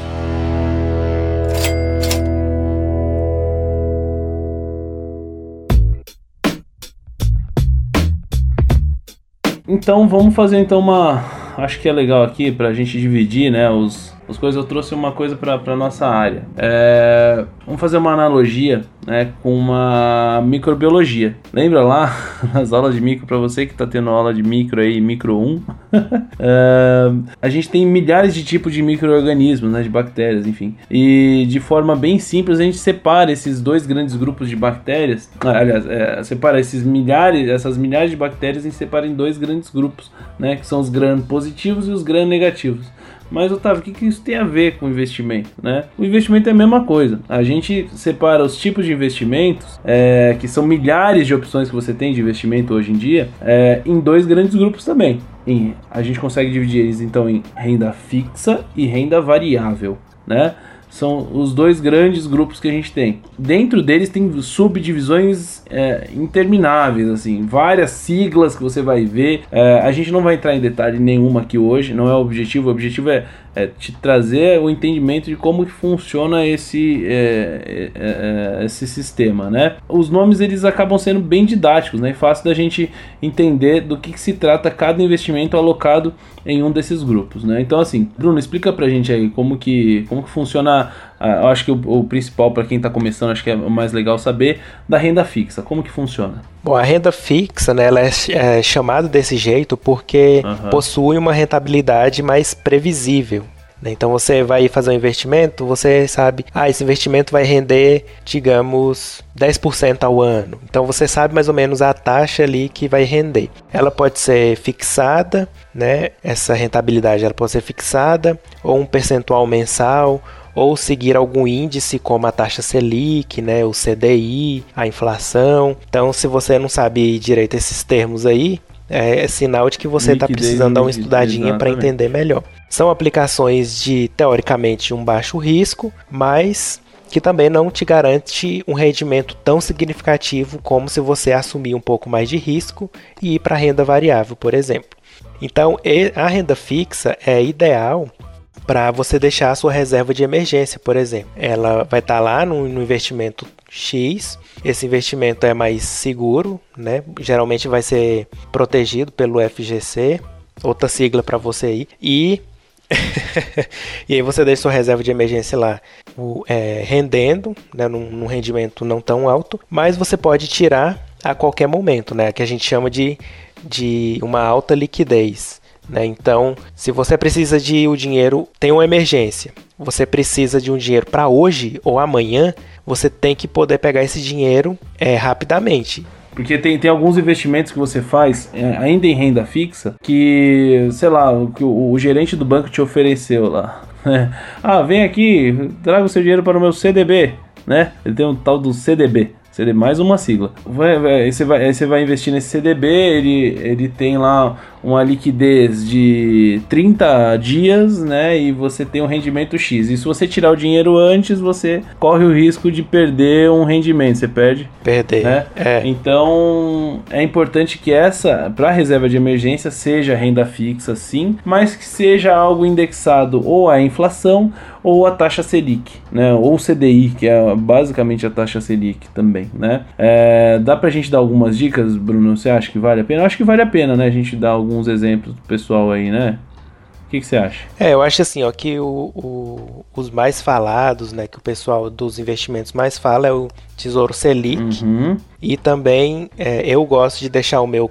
Então vamos fazer então uma, acho que é legal aqui para a gente dividir, né, os, as coisas. Eu trouxe uma coisa para nossa área. É, vamos fazer uma analogia né, com uma microbiologia. Lembra lá nas aulas de micro, para você que está tendo aula de micro aí, micro 1, é, a gente tem milhares de tipos de micro-organismos, né, de bactérias, enfim. E de forma bem simples a gente separa esses dois grandes grupos de bactérias, ah, aliás, é, separa esses milhares, essas milhares de bactérias e separa em dois grandes grupos, né, que são os gram positivos e os gram negativos. Mas, Otávio, o que, que isso tem a ver com investimento? Né? O investimento é a mesma coisa. A gente separa os tipos de investimentos, é, que são milhares de opções que você tem de investimento hoje em dia, é, em dois grandes grupos também. Em, a gente consegue dividir eles então em renda fixa e renda variável. Né? São os dois grandes grupos que a gente tem. Dentro deles tem subdivisões é, intermináveis, assim, várias siglas que você vai ver. É, a gente não vai entrar em detalhe nenhuma aqui hoje, não é o objetivo. O objetivo é, é te trazer o entendimento de como funciona esse, é, é, é, esse sistema, né? Os nomes eles acabam sendo bem didáticos, né? Fácil da gente entender do que, que se trata cada investimento alocado em um desses grupos, né? Então, assim, Bruno, explica pra gente aí como que, como que funciona. Uh, eu acho que o, o principal para quem está começando, acho que é o mais legal saber da renda fixa. Como que funciona? Bom, a renda fixa, né, ela é, é chamada desse jeito porque uhum. possui uma rentabilidade mais previsível. Né? Então você vai fazer um investimento, você sabe, ah, esse investimento vai render, digamos, 10% ao ano. Então você sabe mais ou menos a taxa ali que vai render. Ela pode ser fixada, né? Essa rentabilidade ela pode ser fixada ou um percentual mensal ou seguir algum índice como a taxa Selic, né, o CDI, a inflação. Então, se você não sabe direito esses termos aí, é, é sinal de que você está precisando dar uma estudadinha para entender melhor. São aplicações de, teoricamente, um baixo risco, mas que também não te garante um rendimento tão significativo como se você assumir um pouco mais de risco e ir para a renda variável, por exemplo. Então, a renda fixa é ideal para você deixar a sua reserva de emergência, por exemplo. Ela vai estar tá lá no, no, investimento X. Esse investimento é mais seguro, né? Geralmente vai ser protegido pelo FGC, outra sigla para você aí. E e aí você deixa sua reserva de emergência lá o, é, rendendo, né, num, num, rendimento não tão alto, mas você pode tirar a qualquer momento, né, que a gente chama de, de uma alta liquidez. Né? Então, se você precisa de o dinheiro, tem uma emergência, você precisa de um dinheiro para hoje ou amanhã, você tem que poder pegar esse dinheiro é, rapidamente. Porque tem, tem alguns investimentos que você faz, é, ainda em renda fixa, que, sei lá, o, o, o gerente do banco te ofereceu lá. Né? ah, vem aqui, traga o seu dinheiro para o meu CDB, né? Ele tem um tal do CDB. CD mais uma sigla. Vai, vai, você, vai, você vai investir nesse CDB, ele, ele tem lá uma liquidez de 30 dias, né? E você tem um rendimento X. E se você tirar o dinheiro antes, você corre o risco de perder um rendimento. Você perde. Perder. Né? É. Então é importante que essa, para reserva de emergência, seja renda fixa, sim, mas que seja algo indexado ou à inflação ou a taxa Selic, né? Ou CDI, que é basicamente a taxa Selic também, né? É, dá pra gente dar algumas dicas, Bruno? Você acha que vale a pena? Eu acho que vale a pena, né? A gente dar alguns exemplos pro pessoal aí, né? O que, que, você acha? É, eu acho assim, ó, que o, o, os mais falados, né, que o pessoal dos investimentos mais fala é o Tesouro Selic. Uhum. E também é, eu gosto de deixar o meu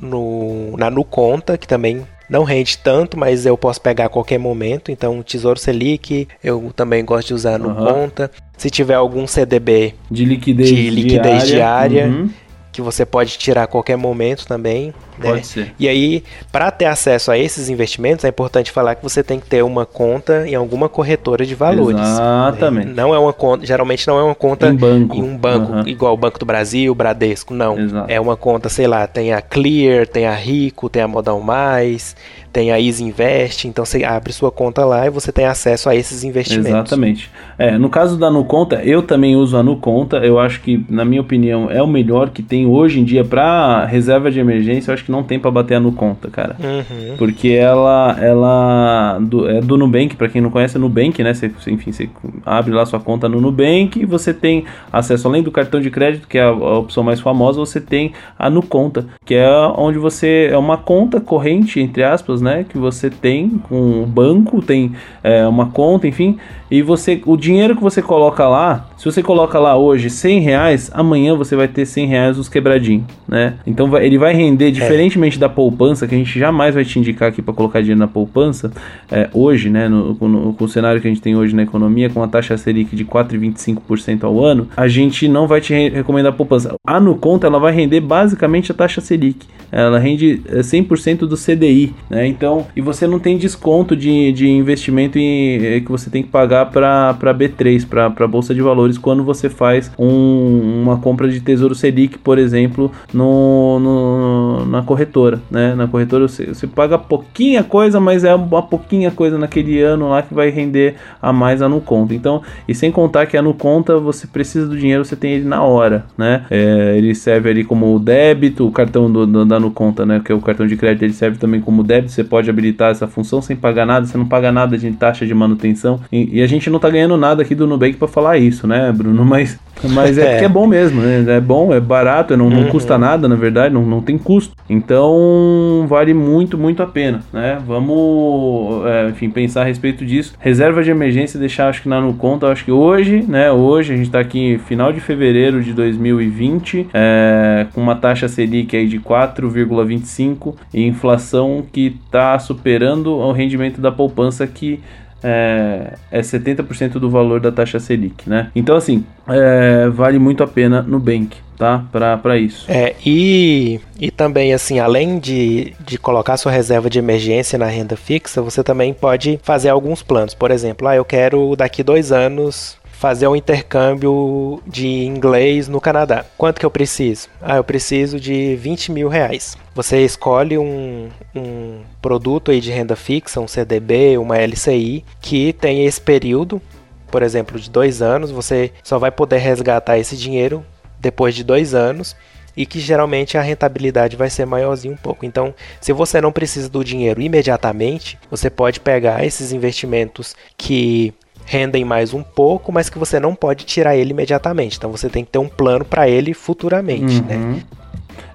no, na Nuconta, que também não rende tanto, mas eu posso pegar a qualquer momento. Então, Tesouro Selic, eu também gosto de usar no uhum. conta. Se tiver algum CDB de liquidez, de liquidez diária, diária uhum. Que você pode tirar a qualquer momento também. Pode né? ser. E aí, para ter acesso a esses investimentos, é importante falar que você tem que ter uma conta em alguma corretora de valores. Exatamente. Né? Não é uma conta, geralmente não é uma conta em, banco. em um banco, uhum. igual o Banco do Brasil, Bradesco, não. Exato. É uma conta, sei lá, tem a Clear, tem a Rico, tem a Modal Mais, tem a Easy Invest, então você abre sua conta lá e você tem acesso a esses investimentos. Exatamente. É, no caso da Nuconta, eu também uso a Nuconta, eu acho que, na minha opinião, é o melhor que tem hoje em dia para reserva de emergência, eu acho que não tem para bater a Nuconta, cara. Uhum. Porque ela, ela do, é do Nubank, para quem não conhece, é Nubank, né? Você, enfim, você abre lá sua conta no Nubank e você tem acesso, além do cartão de crédito, que é a, a opção mais famosa, você tem a Nuconta, que é onde você, é uma conta corrente, entre aspas, né, que você tem com o banco, tem é, uma conta, enfim, e você, o dinheiro que você coloca lá, se você coloca lá hoje 100 reais, amanhã você vai ter 100 reais os quebradinhos, né? Então vai, ele vai render, é. diferentemente é. da poupança, que a gente jamais vai te indicar aqui para colocar dinheiro na poupança, é, hoje, né, no, no, com o cenário que a gente tem hoje na economia, com a taxa Selic de 4,25% ao ano, a gente não vai te re recomendar poupança. A no conta ela vai render basicamente a taxa Selic, ela rende 100% é, do CDI, né? Então, e você não tem desconto de, de investimento em, é, que você tem que pagar para B3, para Bolsa de Valores, quando você faz um, uma compra de Tesouro Selic, por exemplo, no, no, na corretora. Né? Na corretora você, você paga pouquinha coisa, mas é uma pouquinha coisa naquele ano lá que vai render a mais a no conta. Então, e sem contar que a no conta você precisa do dinheiro, você tem ele na hora. Né? É, ele serve ali como débito, o cartão do, do, da no conta, né? que é o cartão de crédito, ele serve também como débito você pode habilitar essa função sem pagar nada, você não paga nada de taxa de manutenção. E, e a gente não tá ganhando nada aqui do Nubank para falar isso, né, Bruno? Mas, mas é, é. porque é bom mesmo, né? É bom, é barato, não, não uhum. custa nada, na verdade, não, não tem custo. Então vale muito, muito a pena, né? Vamos, é, enfim, pensar a respeito disso. Reserva de emergência, deixar acho que na no conta, acho que hoje, né? Hoje a gente tá aqui final de fevereiro de 2020, é, com uma taxa Selic aí de 4,25 e inflação que está superando o rendimento da poupança que é, é 70% do valor da taxa Selic, né? Então, assim, é, vale muito a pena no Bank, tá? Para isso. É, e, e também, assim, além de, de colocar sua reserva de emergência na renda fixa, você também pode fazer alguns planos. Por exemplo, ah, eu quero daqui dois anos fazer um intercâmbio de inglês no Canadá. Quanto que eu preciso? Ah, eu preciso de 20 mil reais. Você escolhe um, um produto aí de renda fixa, um CDB, uma LCI, que tem esse período, por exemplo, de dois anos. Você só vai poder resgatar esse dinheiro depois de dois anos e que geralmente a rentabilidade vai ser maiorzinha um pouco. Então, se você não precisa do dinheiro imediatamente, você pode pegar esses investimentos que rendem mais um pouco, mas que você não pode tirar ele imediatamente. Então você tem que ter um plano para ele futuramente, né? uhum. né?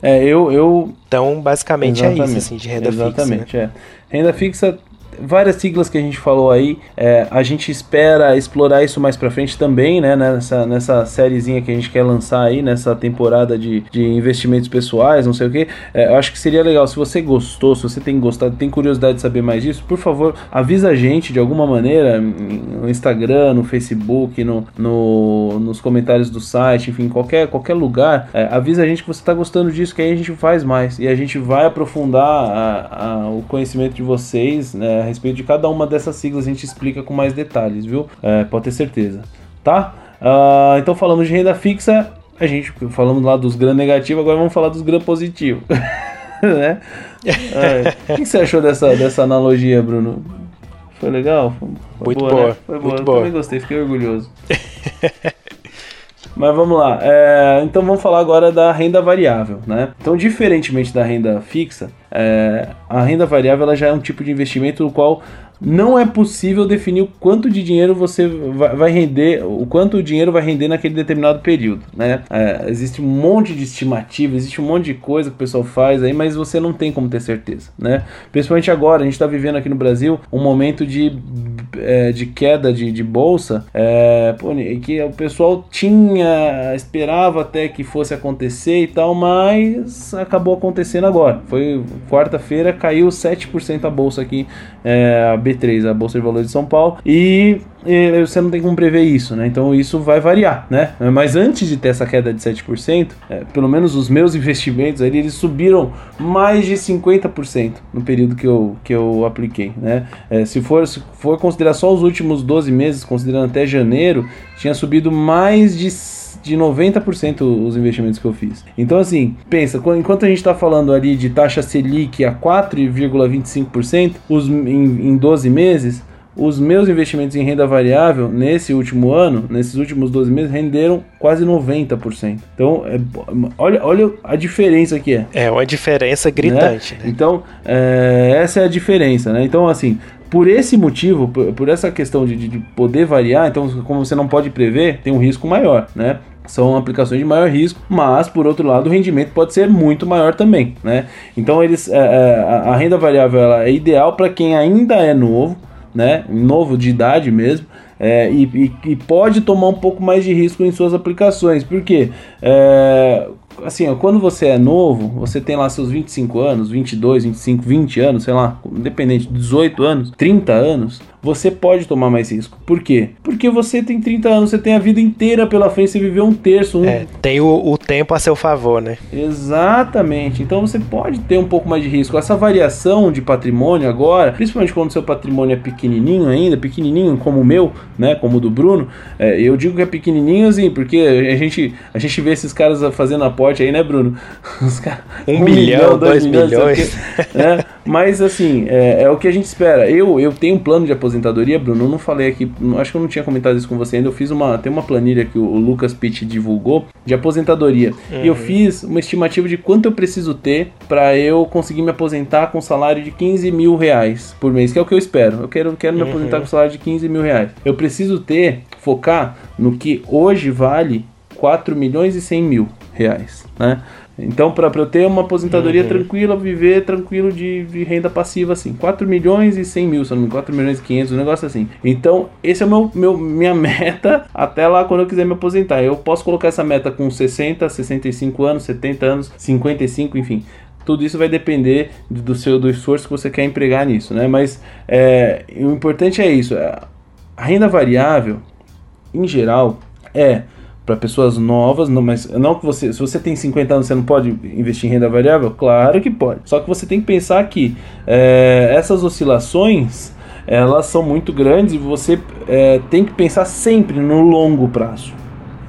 É, eu, eu. Então, basicamente Exatamente. é isso, assim, de renda Exatamente, fixa. Né? é. Renda fixa várias siglas que a gente falou aí. É, a gente espera explorar isso mais pra frente também, né? Nessa, nessa sériezinha que a gente quer lançar aí, nessa temporada de, de investimentos pessoais, não sei o que. É, eu acho que seria legal. Se você gostou, se você tem gostado, tem curiosidade de saber mais disso, por favor, avisa a gente de alguma maneira no Instagram, no Facebook, no, no nos comentários do site, enfim, qualquer, qualquer lugar. É, avisa a gente que você tá gostando disso, que aí a gente faz mais. E a gente vai aprofundar a, a, o conhecimento de vocês, né? Respeito de cada uma dessas siglas a gente explica com mais detalhes, viu? É, pode ter certeza, tá? Uh, então falamos de renda fixa, a gente falamos lá dos GRAM negativos, agora vamos falar dos GRAM positivos. né? É. O que você achou dessa, dessa analogia, Bruno? Foi legal? Foi, muito boa, boa. Né? Foi boa. Muito Eu boa. também gostei, fiquei orgulhoso. Mas vamos lá. É, então vamos falar agora da renda variável, né? Então, diferentemente da renda fixa, é, a renda variável ela já é um tipo de investimento no qual não é possível definir o quanto de dinheiro você vai render, o quanto o dinheiro vai render naquele determinado período, né? É, existe um monte de estimativa, existe um monte de coisa que o pessoal faz aí, mas você não tem como ter certeza, né? Principalmente agora, a gente está vivendo aqui no Brasil um momento de, é, de queda de, de bolsa, é, pô, que o pessoal tinha, esperava até que fosse acontecer e tal, mas acabou acontecendo agora. Foi quarta-feira, caiu 7% a bolsa aqui, é, B3, a Bolsa de Valores de São Paulo, e, e, você não tem como prever isso, né? Então isso vai variar, né? Mas antes de ter essa queda de 7%, é, pelo menos os meus investimentos ali, eles subiram mais de 50% no período que eu, que eu apliquei, né? É, se, for, se for considerar só os últimos 12 meses, considerando até janeiro, tinha subido mais de de 90% os investimentos que eu fiz. Então, assim, pensa, enquanto a gente está falando ali de taxa Selic a 4,25% os, em, em 12 meses, os meus investimentos em renda variável nesse último ano, nesses últimos 12 meses, renderam quase 90%. Então, é, olha, olha a diferença que é. É uma diferença gritante. Né? Né? Então, é, essa é a diferença. Né? Então, assim, por esse motivo, por, por essa questão de, de, poder variar, então, como você não pode prever, tem um risco maior, né? São aplicações de maior risco, mas por outro lado o rendimento pode ser muito maior também, né? Então eles, é, é a, renda variável ela é ideal para quem ainda é novo, né? Novo de idade mesmo, é, e, e, e, pode tomar um pouco mais de risco em suas aplicações. Por quê? É, assim, ó, quando você é novo, você tem lá seus 25 anos, 22, 25, 20 anos, sei lá, independente, 18 anos, 30 anos, você pode tomar mais risco. Por quê? Porque você tem 30 anos, você tem a vida inteira pela frente, você viveu um terço. Um... É, tem o, o, tempo a seu favor, né? Exatamente. Então você pode ter um pouco mais de risco. Essa variação de patrimônio agora, principalmente quando seu patrimônio é pequenininho ainda, pequenininho como o meu, né, como o do Bruno, é, eu digo que é pequenininho assim, porque a gente, a gente vê esses caras fazendo aporte aí, né, Bruno? Caras, um, um, milhão, milhão dois, dois milhões. milhões. né? Mas assim, é, é, o que a gente espera. Eu, eu tenho um plano de aposentadoria, Bruno. Eu não falei aqui, acho que eu não tinha comentado isso com você ainda. Eu fiz uma. Tem uma planilha que o, o Lucas Pitt divulgou de aposentadoria. Uhum. E eu uhum. fiz uma estimativa de quanto eu preciso ter para eu conseguir me aposentar com um salário de 15 mil reais por mês, que é o que eu espero. Eu quero, quero me uhum. aposentar com um salário de 15 mil reais. Eu preciso ter, focar no que hoje vale 4 milhões e 100 mil reais, né? Então, para eu ter uma aposentadoria uhum. tranquila, viver tranquilo de, de, renda passiva, assim, 4 milhões e 100 mil, se não me 4 milhões e 500, um negócio assim. Então, esse é o meu, meu, minha meta até lá quando eu quiser me aposentar. Eu posso colocar essa meta com 60, 65 anos, 70 anos, 55, enfim. Tudo isso vai depender do seu do esforço que você quer empregar nisso, né? Mas é, o importante é isso. A renda variável, em geral, é para pessoas novas, não, mas não que você, se você tem 50 anos, você não pode investir em renda variável? Claro que pode. Só que você tem que pensar que é, essas oscilações elas são muito grandes e você é, tem que pensar sempre no longo prazo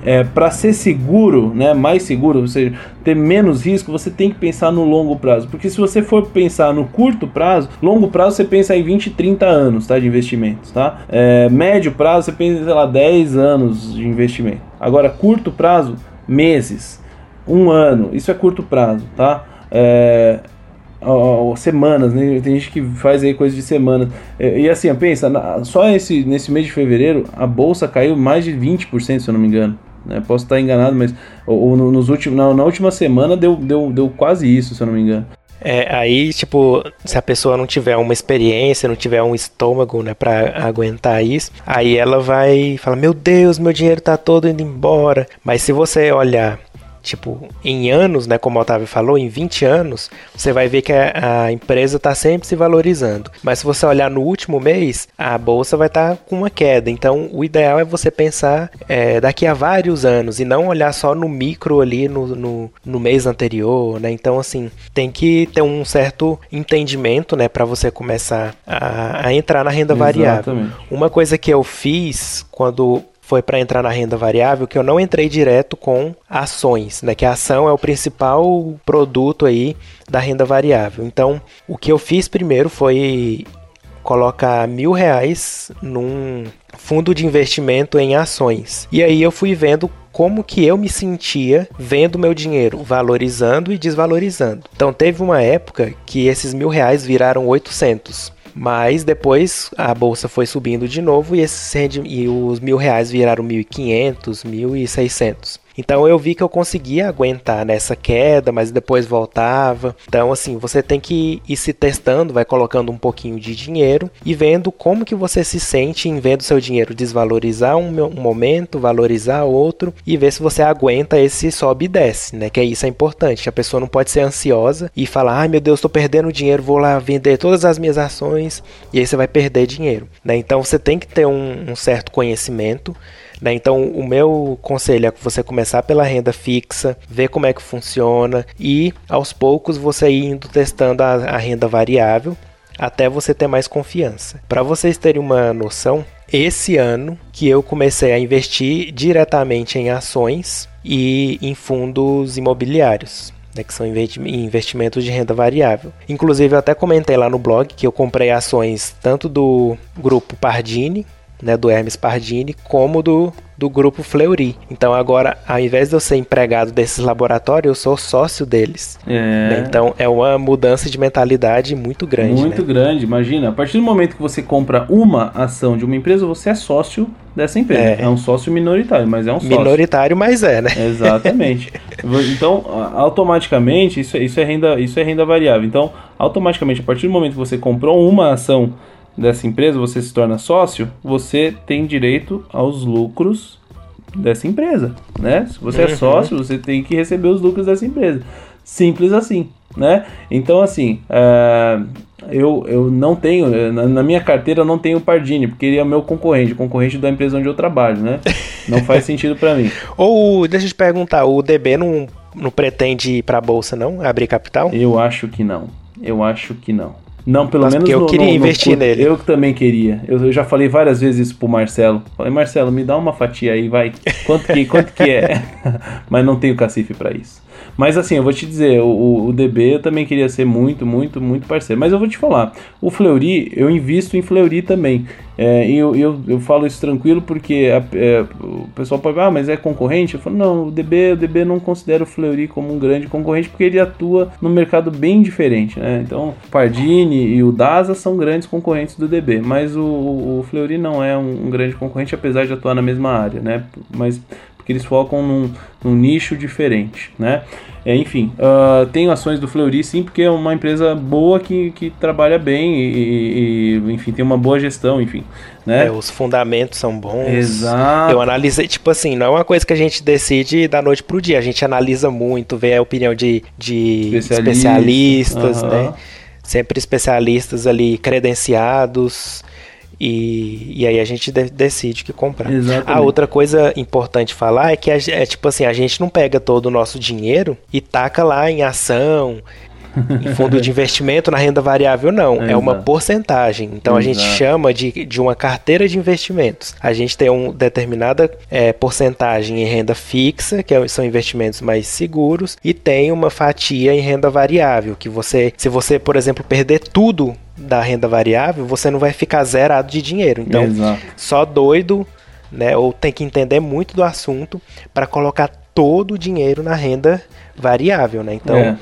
é, para ser seguro, né, mais seguro, ou seja, ter menos risco, você tem que pensar no longo prazo. Porque se você for pensar no curto prazo, longo prazo você pensa em 20, 30 anos tá, de investimentos. Tá? É, médio prazo você pensa, sei lá, 10 anos de investimento. Agora, curto prazo, meses, um ano, isso é curto prazo. Tá? É, semanas, né? Tem gente que faz aí coisa de semanas. É, e assim, pensa, só esse, nesse mês de fevereiro a bolsa caiu mais de 20%, se eu não me engano. Né? Posso estar enganado, mas ou, nos últimos, na, na, última semana deu, deu, deu quase isso, se eu não me engano. É, aí, tipo, se a pessoa não tiver uma experiência, não tiver um estômago, né, pra aguentar isso, aí ela vai falar: Meu Deus, meu dinheiro tá todo indo embora. Mas se você olhar tipo, em anos, né, como o Otávio falou, em 20 anos, você vai ver que a, a empresa está sempre se valorizando. Mas se você olhar no último mês, a bolsa vai estar tá com uma queda. Então, o ideal é você pensar é, daqui a vários anos e não olhar só no micro ali no, no, no mês anterior, né? Então, assim, tem que ter um certo entendimento, né, para você começar a, a, entrar na renda Exatamente. variável. Uma coisa que eu fiz quando foi para entrar na renda variável que eu não entrei direto com ações, né? Que a ação é o principal produto aí da renda variável. Então, o que eu fiz primeiro foi colocar mil reais num fundo de investimento em ações. E aí eu fui vendo como que eu me sentia vendo meu dinheiro valorizando e desvalorizando. Então teve uma época que esses mil reais viraram 800. Mas depois a bolsa foi subindo de novo e, esses, e os mil reais viraram 1.500, 1.600. Então eu vi que eu conseguia aguentar nessa queda, mas depois voltava. Então assim, você tem que ir se testando, vai colocando um pouquinho de dinheiro e vendo como que você se sente em vendo seu dinheiro desvalorizar um, momento, valorizar outro e ver se você aguenta esse sobe e desce, né? Que isso é importante. A pessoa não pode ser ansiosa e falar: "Ai, meu Deus, estou perdendo dinheiro, vou lá vender todas as minhas ações" e aí você vai perder dinheiro, né? Então você tem que ter um, um certo conhecimento né? Então, o meu conselho é você começar pela renda fixa, ver como é que funciona e aos poucos você ir indo testando a, a renda variável até você ter mais confiança. Para vocês terem uma noção, esse ano que eu comecei a investir diretamente em ações e em fundos imobiliários. Né, que são investimentos de renda variável. Inclusive, eu até comentei lá no blog que eu comprei ações tanto do grupo Pardini, né, do Hermes Pardini, como do, do grupo Fleury. Então agora, ao invés de eu ser empregado desses laboratórios, eu sou sócio deles. É. Né? Então é uma mudança de mentalidade muito grande. Muito né? grande, imagina. A partir do momento que você compra uma ação de uma empresa, você é sócio dessa empresa. É, é um sócio minoritário, mas é um sócio. Minoritário, mas é, né? Exatamente. então, automaticamente, isso, é, isso, é renda, isso é renda variável. Então, automaticamente, a partir do momento que você comprou uma ação dessa empresa, você se torna sócio, você tem direito aos lucros dessa empresa, né? Se você é uhum. é sócio, você tem que receber os lucros dessa empresa. Simples assim, né? Então, assim, uh, eu, eu não tenho, na, na, minha carteira eu não tenho Pardini, porque ele é meu concorrente, concorrente da empresa onde eu trabalho, né? Não faz sentido para mim. Ou, deixa eu te perguntar, o DB não, não pretende ir pra bolsa, não? Abrir capital? Eu acho que não. Eu acho que não. Não, pelo Mas menos eu no, queria no, investir no, nele. Eu também queria. Eu, eu, já falei várias vezes isso pro Marcelo. Falei, Marcelo, me dá uma fatia aí, vai. Quanto que, quanto que é? Mas não tenho cacife para isso. Mas assim, eu vou te dizer, o, o DB eu também queria ser muito, muito, muito parceiro. Mas eu vou te falar, o Fleury, eu invisto em Fleury também. É, e eu, eu, eu, falo isso tranquilo porque a, é, o pessoal pode ah, mas é concorrente? Eu falo, não, o DB, o DB não considera o Fleury como um grande concorrente porque ele atua no mercado bem diferente, né? Então, o Pardini e o Daza são grandes concorrentes do DB, mas o, o Fleury não é um, um grande concorrente, apesar de atuar na mesma área, né? Mas porque eles focam num, num nicho diferente, né? É, enfim, uh, tenho ações do Fleury sim, porque é uma empresa boa que, que trabalha bem e, e enfim, tem uma boa gestão, enfim. Né? É, os fundamentos são bons. Exato. Eu analisei, tipo assim, não é uma coisa que a gente decide da noite pro dia, a gente analisa muito, vê a opinião de, de especialistas, uhum. né? Sempre especialistas ali credenciados. E, e aí a gente de, decide que comprar. Exatamente. A outra coisa importante falar é que a, é tipo assim, a gente não pega todo o nosso dinheiro e taca lá em ação, em fundo de investimento na renda variável, não. É, é uma porcentagem. Então Exato. a gente chama de, de uma carteira de investimentos. A gente tem uma determinada é, porcentagem em renda fixa, que é, são investimentos mais seguros, e tem uma fatia em renda variável, que você, se você, por exemplo, perder tudo da renda variável, você não vai ficar zerado de dinheiro. Então, Exato. só doido, né, ou tem que entender muito do assunto para colocar todo o dinheiro na renda variável, né? Então, é.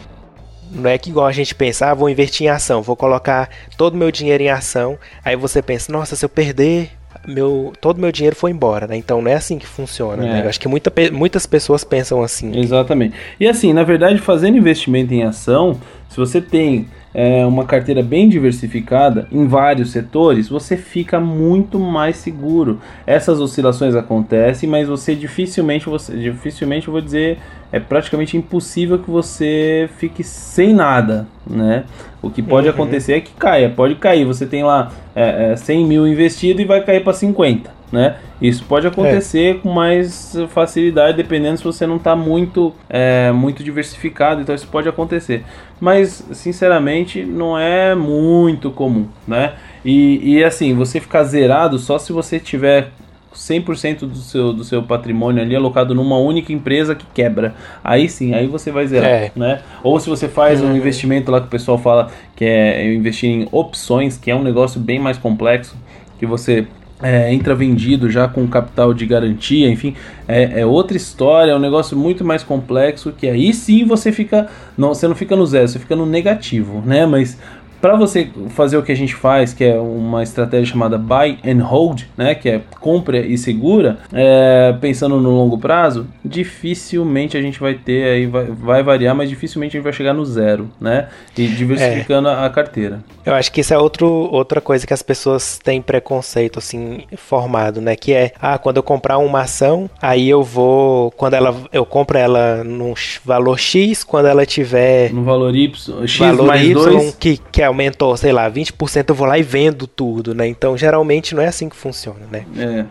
não é que igual a gente pensa, ah, vou investir em ação, vou colocar todo o meu dinheiro em ação. Aí você pensa, nossa, se eu perder meu, todo meu dinheiro foi embora, né? Então não é assim que funciona, né? é. né? acho que muita, muitas pessoas pensam assim. Exatamente. E assim, na verdade, fazendo investimento em ação, se você tem é, uma carteira bem diversificada em vários setores, você fica muito mais seguro. Essas oscilações acontecem, mas você dificilmente, você, dificilmente eu vou dizer, é praticamente impossível que você fique sem nada, né? O que pode uhum. acontecer é que caia, pode cair. Você tem lá é, é, 100 mil investido e vai cair para 50 né? Isso pode acontecer é. com mais facilidade, dependendo se você não está muito, é, muito diversificado, então isso pode acontecer. Mas, sinceramente, não é muito comum, né? E, e assim, você ficar zerado só se você tiver 100% do seu, do seu patrimônio ali alocado numa única empresa que quebra. Aí sim, aí você vai zerar, É. né? Ou se você faz um investimento lá que o pessoal fala que é investir em opções, que é um negócio bem mais complexo, que você é, entra vendido já com capital de garantia, enfim, é, é outra história, é um negócio muito mais complexo que aí sim você fica, não, você não fica no zero, você fica no negativo, né? Mas para você fazer o que a gente faz, que é uma estratégia chamada buy and hold, né, que é compra e segura, é, pensando no longo prazo, dificilmente a gente vai ter aí vai, vai variar, mas dificilmente a gente vai chegar no zero, né, e diversificando a, a carteira. Eu acho que isso é outro, outra coisa que as pessoas têm preconceito assim formado, né? Que é, ah, quando eu comprar uma ação, aí eu vou, quando ela, eu compro ela num valor X, quando ela tiver No valor Y, X valor mais Y 2, que, que aumentou, sei lá, 20%, eu vou lá e vendo tudo, né? Então, geralmente não é assim que funciona, né? é,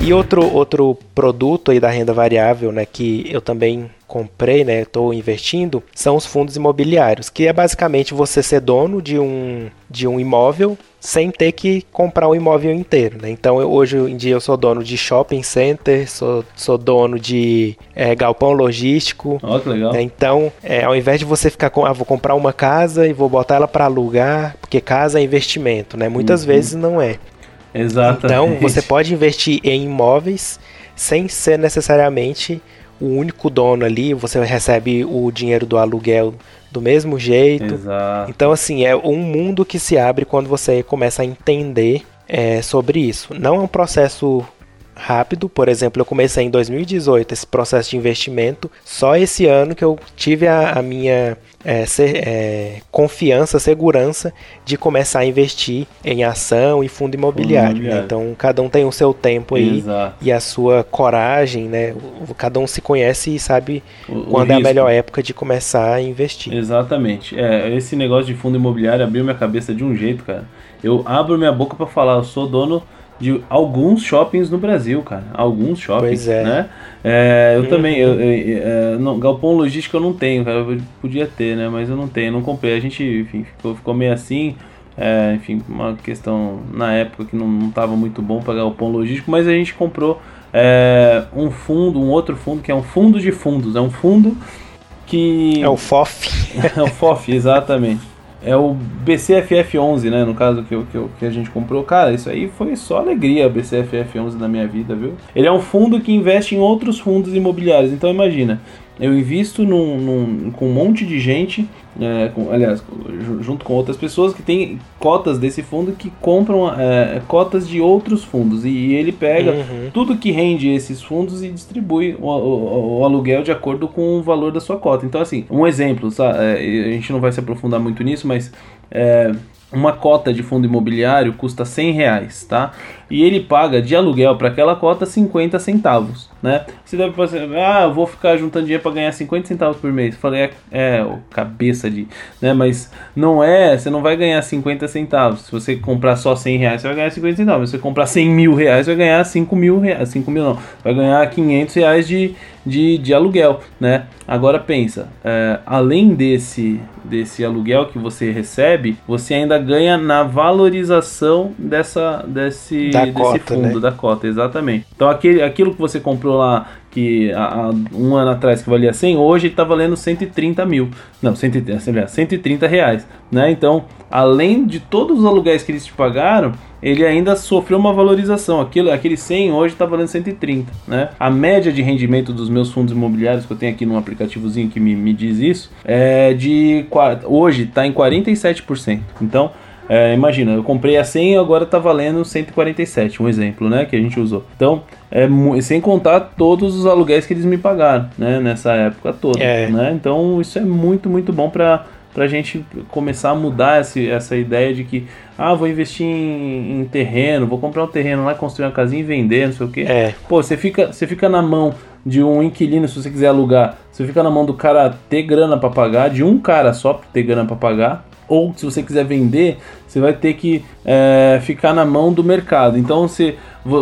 E outro, outro produto aí da renda variável, né, que eu também comprei, né, estou investindo, são os fundos imobiliários, que é basicamente você ser dono de um, de um imóvel sem ter que comprar o imóvel inteiro, né? Então, eu- hoje em dia eu sou dono de shopping center, sou, sou dono de eh, galpão logístico, ó que legal. né? Então, é, ao invés de você ficar com, ah, vou comprar uma casa e vou botar ela para alugar, porque casa é investimento, né? Muitas Uhum. vezes não é. Exatamente. Então, você pode investir em imóveis sem ser necessariamente o único dono ali, você recebe o dinheiro do aluguel do mesmo jeito. Exato. Então, assim, é um mundo que se abre quando você começa a entender é, sobre isso. Não é um processo rápido, por exemplo, eu comecei em 2018 esse processo de investimento, só esse ano que eu tive a, a minha é, se- é, confiança, segurança de começar a investir em ação e fundo imobiliário. né? imobiliário. Então, cada um tem o seu tempo aí Exato. e a sua coragem, né? O- Cada um se conhece e sabe O- o quando é a melhor época de começar a investir. Exatamente. É, esse negócio de fundo imobiliário abriu minha cabeça de um jeito, cara. Eu abro minha boca pra falar, eu sou dono de alguns shoppings no Brasil, cara. Alguns shoppings, Pois é. né? É, eu Uhum. também, eu, eu- é, não, galpão logístico eu não tenho, cara. Eu podia ter, né? Mas eu não tenho, não comprei. A gente, enfim, ficou, ficou meio assim. É, enfim, uma questão na época que não, não tava muito bom para galpão logístico, mas a gente comprou é, um fundo, um outro fundo que é um fundo de fundos. É um fundo que É o FOF. é o FOF, exatamente. É o BCFF11, né? No caso que, que, que a gente comprou. Cara, isso aí foi só alegria, BCFF11 na minha vida, viu? Ele é um fundo que investe em outros fundos imobiliários. Então imagina, eu invisto num, num- com um monte de gente, é, com- aliás, ju- junto com outras pessoas que têm cotas desse fundo que compram é, cotas de outros fundos. E, ele pega Uhum. tudo que rende esses fundos e distribui o, o- o aluguel de acordo com o valor da sua cota. Então, assim, um exemplo, sa- é, a gente não vai se aprofundar muito nisso, mas é, uma cota de fundo imobiliário custa 100 reais, tá? E ele paga de aluguel para aquela cota 50 centavos, né? Você deve pensar, ah, eu vou ficar juntando dinheiro para ganhar 50 centavos por mês. Eu Falei, é, é, cabeça de, né? Mas não é, você não vai ganhar 50 centavos. Se você comprar só 100 reais, você vai ganhar 50 centavos. Se você comprar 100 mil reais, você vai ganhar 5 mil reais. 5 mil não, vai ganhar 500 reais de, de, de aluguel, né? Agora pensa, é, além desse, desse aluguel que você recebe, você ainda ganha na valorização dessa, desse, Da desse cota, fundo, né? da cota, exatamente. Então aquele, aquilo que você comprou lá que há, um ano atrás que valia 100, hoje está valendo 130 mil. Não, 130, aliás, 130 reais, né? Então, além de todos os aluguéis que eles te pagaram, ele ainda sofreu uma valorização. Aquilo, aquele 100 hoje está valendo 130, né? A média de rendimento dos meus fundos imobiliários que eu tenho aqui num aplicativozinho que me, me diz isso é de hoje está em 47%. Então, é, imagina, eu comprei a 100 e agora tá valendo 147, um exemplo, né, que a gente usou. Então, é sem contar todos os aluguéis que eles me pagaram, né, nessa época toda, É. né? Então, isso é muito, muito bom para pra gente começar a mudar esse, essa ideia de que, ah, vou investir em, em terreno, vou comprar um terreno lá, construir uma casinha e vender, não sei o quê. É. Pô, você fica, você fica na mão de um inquilino se você quiser alugar. Você fica na mão do cara ter grana pra pagar, de um cara só pra ter grana pra pagar. Ou se você quiser vender, você vai ter que é, ficar na mão do mercado. Então, se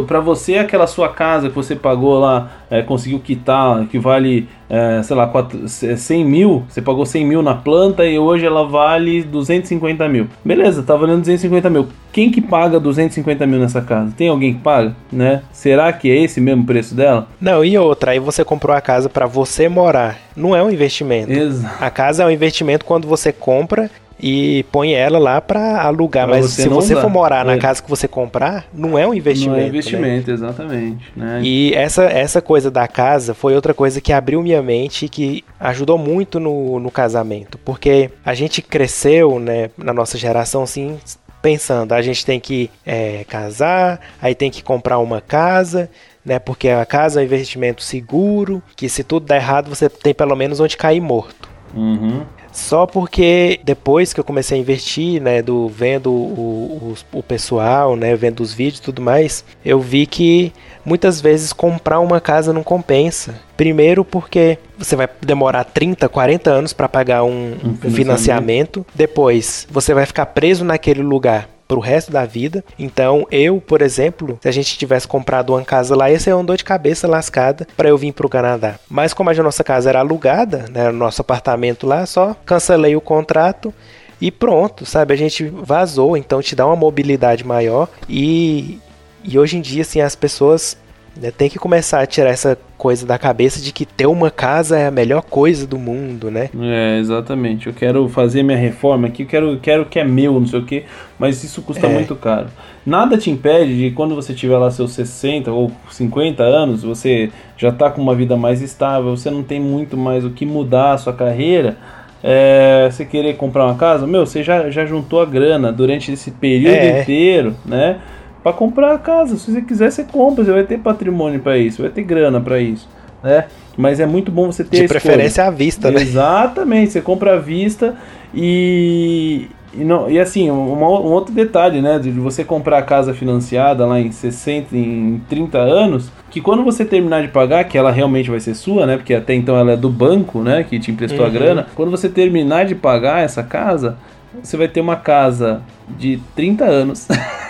para você aquela sua casa que você pagou lá, é, conseguiu quitar, que vale, é, sei lá, 4, 100 mil, você pagou 100 mil na planta e hoje ela vale 250 mil. Beleza, tá valendo 250 mil. Quem que paga 250 mil nessa casa? Tem alguém que paga, né? Será que é esse mesmo preço dela? Não, e outra, aí você comprou a casa para você morar. Não é um investimento. Exato. A casa é um investimento quando você compra e põe ela lá para alugar. Pra Mas você se você for morar na é. casa que você comprar, não é um investimento. Não é né? investimento, né? exatamente. Né? E essa, essa coisa da casa foi outra coisa que abriu minha mente e que ajudou muito no, no casamento. Porque a gente cresceu, né, na nossa geração, assim, pensando, a gente tem que é, casar, aí tem que comprar uma casa, né? Porque a casa é um investimento seguro, que se tudo der errado, você tem pelo menos onde cair morto. Uhum. Só porque depois que eu comecei a investir, né, do vendo o, o, o pessoal, né, vendo os vídeos e tudo mais, eu vi que muitas vezes comprar uma casa não compensa. Primeiro porque você vai demorar 30, 40 anos para pagar um, um financiamento. financiamento. Depois, você vai ficar preso naquele lugar pro resto da vida. Então, eu, por exemplo, se a gente tivesse comprado uma casa lá, ia ser uma dor de cabeça lascada para eu vir pro Canadá. Mas como a nossa casa era alugada, né, o nosso apartamento lá, só cancelei o contrato e pronto, sabe? A gente vazou, então te dá uma mobilidade maior e, e hoje em dia, assim, as pessoas né, tem que começar a tirar essa coisa da cabeça de que ter uma casa é a melhor coisa do mundo, né? É, exatamente. Eu quero fazer minha reforma aqui, eu quero, quero que é meu, não sei o que, mas isso custa é. muito caro. Nada te impede de quando você tiver lá seus 60 ou 50 anos, você já tá com uma vida mais estável, você não tem muito mais o que mudar a sua carreira. É, você querer comprar uma casa, meu, você já, já juntou a grana durante esse período é. inteiro, né? Para comprar a casa. Se você quiser, você compra, você vai ter patrimônio para isso, vai ter grana para isso, né? Mas é muito bom você ter De preferência à vista, né? Exatamente, você compra à vista e e, não, e assim, um, um, outro detalhe, né? De você comprar a casa financiada lá em 60, em 30 anos, que quando você terminar de pagar, que ela realmente vai ser sua, né? Porque até então ela é do banco, né? Que te emprestou uhum. a grana. Quando você terminar de pagar essa casa, você vai ter uma casa de 30 anos.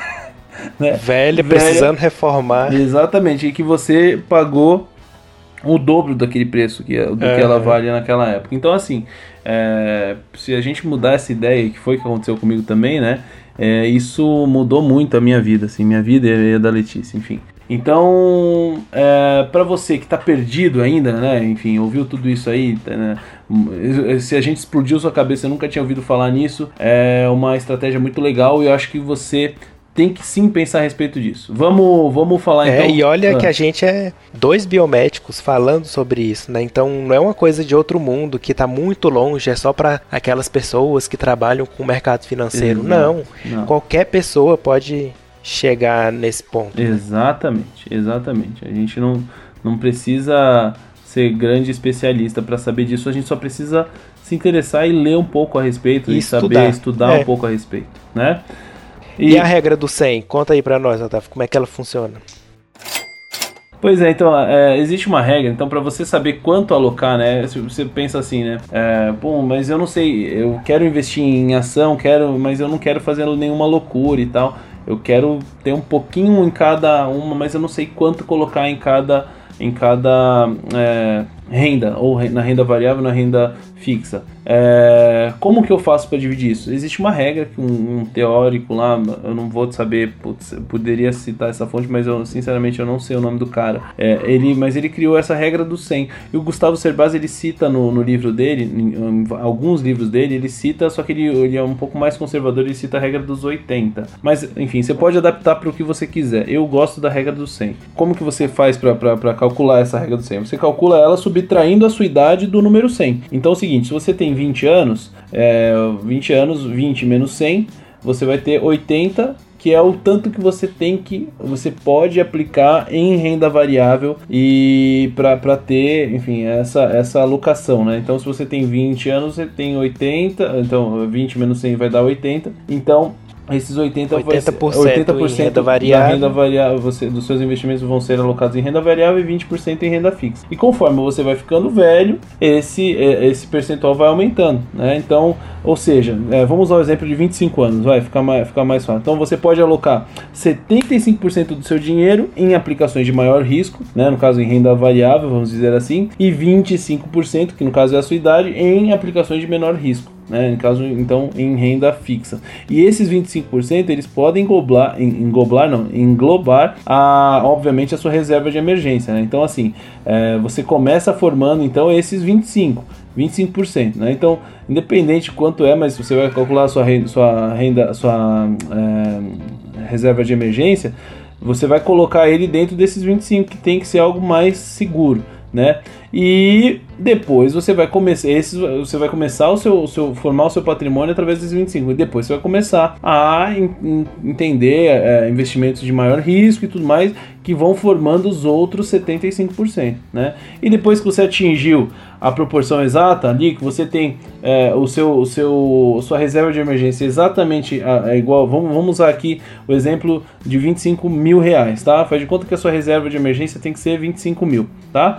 né? Velha, precisando reformar. Exatamente, e que você pagou o dobro daquele preço que, do é, que ela vale naquela época. Então, assim, é, se a gente mudar essa ideia, que foi o que aconteceu comigo também, né? É, isso mudou muito a minha vida, assim, minha vida e a da Letícia, enfim. Então, é, para você que está perdido ainda, né? Enfim, ouviu tudo isso aí, né? se a gente explodiu sua cabeça, eu nunca tinha ouvido falar nisso, é uma estratégia muito legal e eu acho que você tem que sim pensar a respeito disso. Vamos, vamos falar é, então. E olha ah. que a gente é dois biomédicos falando sobre isso, né? Então não é uma coisa de outro mundo que está muito longe, é só para aquelas pessoas que trabalham com o mercado financeiro. Não. não. Qualquer pessoa pode chegar nesse ponto. Exatamente, né? exatamente. A gente não, não precisa ser grande especialista para saber disso, a gente só precisa se interessar e ler um pouco a respeito e, e saber estudar é. um pouco a respeito, né? E, e a regra do 100? Conta aí pra nós, Otávio, como é que ela funciona? Pois é, então, é, existe uma regra, então para você saber quanto alocar, né, você pensa assim, né, é, bom, mas eu não sei, eu quero investir em ação, quero, mas eu não quero fazer nenhuma loucura e tal, eu quero ter um pouquinho em cada uma, mas eu não sei quanto colocar em cada, em cada é, renda, ou na renda variável, na renda fixa. É, como que eu faço para dividir isso? Existe uma regra que um, um, teórico lá, eu não vou saber, putz, poderia citar essa fonte, mas eu sinceramente eu não sei o nome do cara. É, ele, mas ele criou essa regra do 100. E o Gustavo Cerbasi ele cita no, no livro dele, em, em, alguns livros dele, ele cita, só que ele, ele, é um pouco mais conservador, ele cita a regra dos 80. Mas enfim, você pode adaptar para o que você quiser. Eu gosto da regra do 100. Como que você faz para calcular essa regra do 100? Você calcula ela subtraindo a sua idade do número 100. Então é o seguinte, se você tem 20 anos, é, 20 anos, 20 menos 100, você vai ter 80, que é o tanto que você tem que você pode aplicar em renda variável e para ter, enfim, essa essa alocação, né? Então, se você tem 20 anos, você tem 80, então 20 menos 100 vai dar 80. Então, esses 80%, 80%, vai ser, 80 em renda variável. da renda variável você, dos seus investimentos vão ser alocados em renda variável e 20% em renda fixa. E conforme você vai ficando velho, esse, é, esse percentual vai aumentando. Né? Então, ou seja, é, vamos usar o exemplo de 25 anos, vai ficar mais, ficar mais fácil. Então você pode alocar 75% do seu dinheiro em aplicações de maior risco, né? no caso em renda variável, vamos dizer assim, e 25%, que no caso é a sua idade, em aplicações de menor risco né? Em caso, então, em renda fixa. E esses 25% eles podem englobar, englobar não, englobar a, obviamente, a sua reserva de emergência, né? Então, assim, é, você começa formando, então, esses 25%. 25%, né? Então, independente de quanto é, mas você vai calcular a sua renda, sua, renda, sua é, reserva de emergência, você vai colocar ele dentro desses 25, que tem que ser algo mais seguro, né? E depois você vai começar, esse, você vai começar o seu, o seu, formar o seu patrimônio através desses 25. E depois você vai começar a in, entender é, investimentos de maior risco e tudo mais, que vão formando os outros 75%. Né? E depois que você atingiu a proporção exata ali, que você tem é, o seu, o seu, sua reserva de emergência exatamente a, é igual, vamos, vamos usar aqui o exemplo de 25 mil reais, tá? Faz de conta que a sua reserva de emergência tem que ser 25 mil, tá?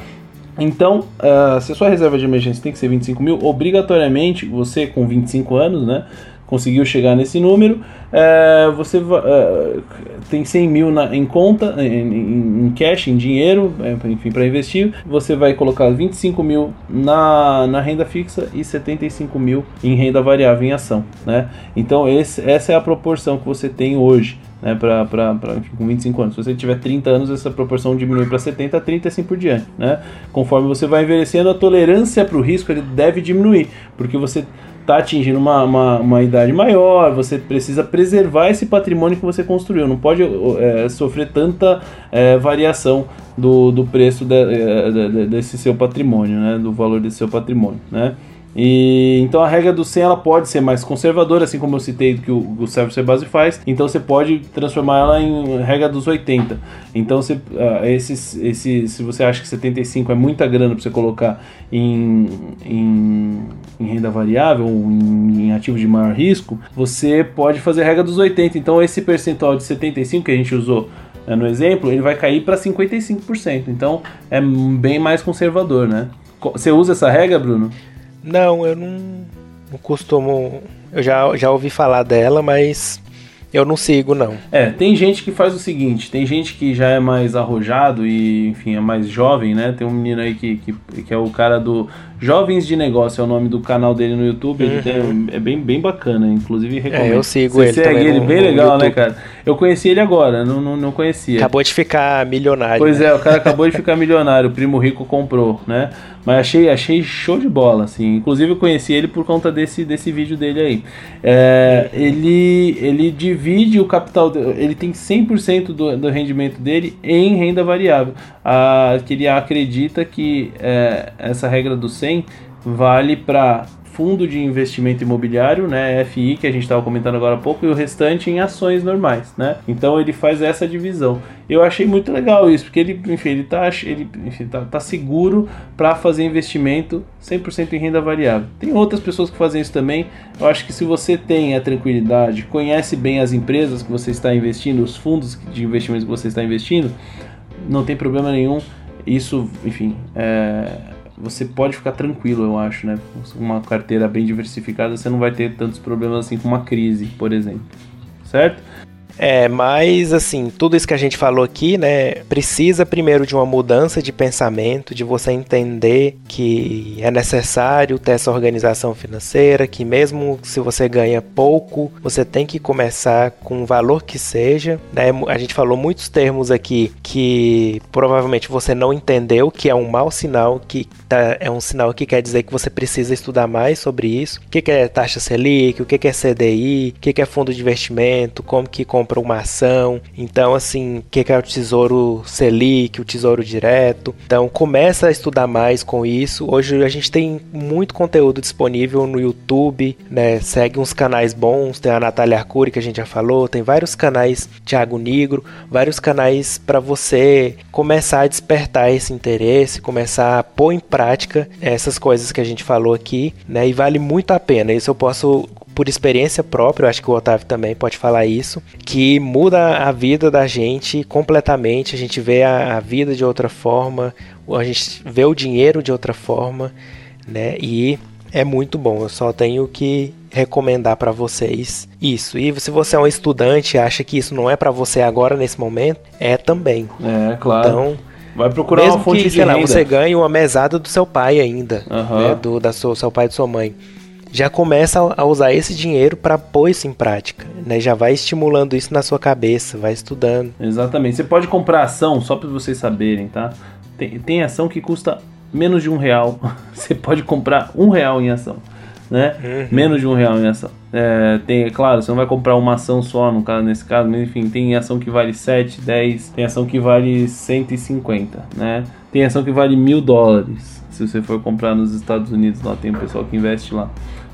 Então, uh, se a sua reserva de emergência tem que ser 25 mil, obrigatoriamente, você com 25 anos, né, conseguiu chegar nesse número, uh, você uh, tem 100 mil na, em conta, em, em, cash, em dinheiro, enfim, para investir, você vai colocar 25 mil na, na renda fixa e 75 mil em renda variável, em ação, né? Então, esse, essa é a proporção que você tem hoje né, pra, pra, pra, enfim, com 25 anos. Se você tiver 30 anos, essa proporção diminui para 70, 30 e assim por diante. Né? Conforme você vai envelhecendo, a tolerância para o risco ele deve diminuir, porque você está atingindo uma, uma, uma, idade maior, você precisa preservar esse patrimônio que você construiu, não pode é, sofrer tanta é, variação do, do preço de, de, desse seu patrimônio, né, do valor desse seu patrimônio. Né? E então a regra do 100 ela pode ser mais conservadora, assim como eu citei que o, o Service Base faz. Então você pode transformar ela em regra dos 80. Então você, uh, esses, esse, se você acha que 75 é muita grana para você colocar em, em, em, renda variável, em, em ativo de maior risco, você pode fazer a regra dos 80. Então esse percentual de 75 que a gente usou né, no exemplo, ele vai cair para 55%. Então é bem mais conservador, né? Você usa essa regra, Bruno? Não, eu não, não costumo. Eu já, já ouvi falar dela, mas eu não sigo, não. É, tem gente que faz o seguinte: tem gente que já é mais arrojado e, enfim, é mais jovem, né? Tem um menino aí que, que, que é o cara do Jovens de Negócio, é o nome do canal dele no YouTube. Uhum. Ele tem, é bem, bem bacana, inclusive recomendo. É, eu sigo Você ele. Segue também ele, no, bem legal, né, cara? Eu conheci ele agora, não, não, não conhecia. Acabou de ficar milionário. Pois né? é, o cara acabou de ficar milionário, o primo rico comprou, né? Mas achei, achei show de bola, assim. Inclusive eu conheci ele por conta desse, desse vídeo dele aí. É, ele, ele divide o capital, ele tem 100% do, do rendimento dele em renda variável. Ah, que ele acredita que é, essa regra do 100 vale para fundo de investimento imobiliário, né, FI, que a gente estava comentando agora há pouco, e o restante em ações normais, né? Então ele faz essa divisão. Eu achei muito legal isso, porque ele, enfim, ele tá, ele, enfim, tá, tá seguro para fazer investimento 100% em renda variável. Tem outras pessoas que fazem isso também. Eu acho que se você tem a tranquilidade, conhece bem as empresas que você está investindo, os fundos de investimento que você está investindo, não tem problema nenhum. Isso, enfim, é você pode ficar tranquilo, eu acho, né? Uma carteira bem diversificada, você não vai ter tantos problemas assim com uma crise, por exemplo. Certo? É, mas assim, tudo isso que a gente falou aqui, né, precisa primeiro de uma mudança de pensamento, de você entender que é necessário ter essa organização financeira, que mesmo se você ganha pouco, você tem que começar com o valor que seja, né? A gente falou muitos termos aqui que provavelmente você não entendeu, que é um mau sinal, que tá, é um sinal que quer dizer que você precisa estudar mais sobre isso. O que, é taxa Selic, o que, é CDI, o que, é fundo de investimento, como que compra compra uma ação. Então, assim, o que é o Tesouro Selic, o Tesouro Direto. Então, começa a estudar mais com isso. Hoje a gente tem muito conteúdo disponível no YouTube, né? Segue uns canais bons, tem a Natália Arcuri que a gente já falou, tem vários canais Thiago Negro, vários canais para você começar a despertar esse interesse, começar a pôr em prática essas coisas que a gente falou aqui, né? E vale muito a pena. Isso eu posso por experiência própria, eu acho que o Otávio também pode falar isso, que muda a vida da gente completamente. A gente vê a, a vida de outra forma, a gente vê o dinheiro de outra forma, né? E é muito bom. Eu só tenho que recomendar para vocês isso. E se você é um estudante e acha que isso não é para você agora nesse momento, é também. É, claro. Então, vai procurar mesmo uma fonte que, de sei lá, renda. você ganhe uma mesada do seu pai ainda, Aham. né, do da seu, seu pai e da sua mãe. Já começa a usar esse dinheiro para pôr isso em prática, né? Já vai estimulando isso na sua cabeça, vai estudando. Exatamente. Você pode comprar ação, só para vocês saberem, tá? Tem, tem ação que custa menos de um real. Você pode comprar um real em ação, né? Uhum. Menos de um real em ação. É, tem, é claro, você não vai comprar uma ação só, no caso, nesse caso, mas enfim, tem ação que vale 7, 10, tem ação que vale 150, né? Tem ação que vale mil dólares. Se você for comprar nos Estados Unidos, lá tem um pessoal que investe lá.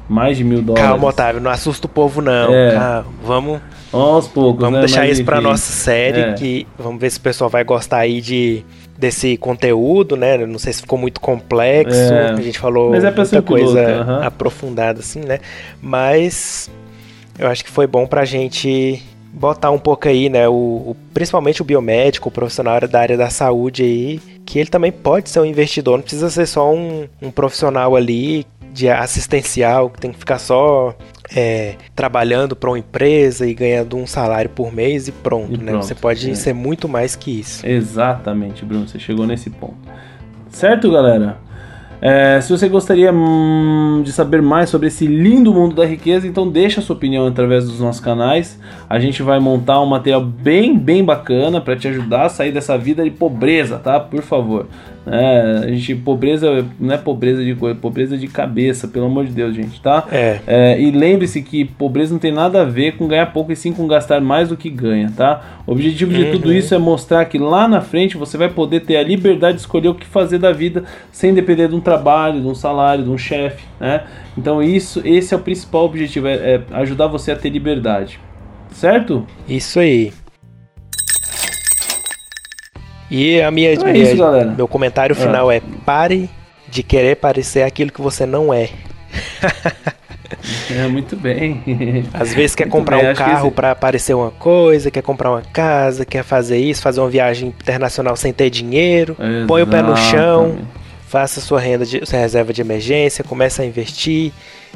Mais de mil dólares. Calma, Otávio, não assusta o povo não. É. Calma, vamos, Aos poucos, vamos né? deixar Mas, isso para enfim. nossa série, É. que vamos ver se o pessoal vai gostar aí de desse conteúdo, né? Não sei se ficou muito complexo, É. a gente falou Mas é pra muita um piloto, coisa aham. aprofundada assim, né? Mas eu acho que foi bom pra gente botar um pouco aí, né, o, o- principalmente o biomédico, o profissional da área da saúde aí, que ele também pode ser um investidor, não precisa ser só um, um profissional ali de assistencial, que tem que ficar só é, trabalhando para uma empresa e ganhando um salário por mês e pronto, E né? pronto, Você pode é. ser muito mais que isso. Exatamente, Bruno, você chegou nesse ponto. Certo, galera? É, se você gostaria hum, de saber mais sobre esse lindo mundo da riqueza, então deixa sua opinião através dos nossos canais. A gente vai montar um material bem, bem bacana para te ajudar a sair dessa vida de pobreza, tá? Por favor. É, a gente, pobreza não é pobreza de coisa, é pobreza de cabeça, pelo amor de Deus, gente, tá? É. É, e lembre-se que pobreza não tem nada a ver com ganhar pouco e sim com gastar mais do que ganha, tá? O objetivo de tudo isso é mostrar que lá na frente você vai poder ter a liberdade de escolher o que fazer da vida sem depender de um trabalho, de um salário, de um chefe, né? Então isso, esse é o principal objetivo, é, é ajudar você a ter liberdade, certo? Isso aí. E a minha, Então é minha- isso, galera. meu comentário final é pare de querer parecer aquilo que você não é. É muito bem. Às vezes quer Muito comprar bem, um que carro pra parecer uma coisa, quer comprar uma casa, quer fazer isso, fazer uma viagem internacional sem ter dinheiro. Põe o pé no chão, faça sua renda de sua reserva de emergência, começa a investir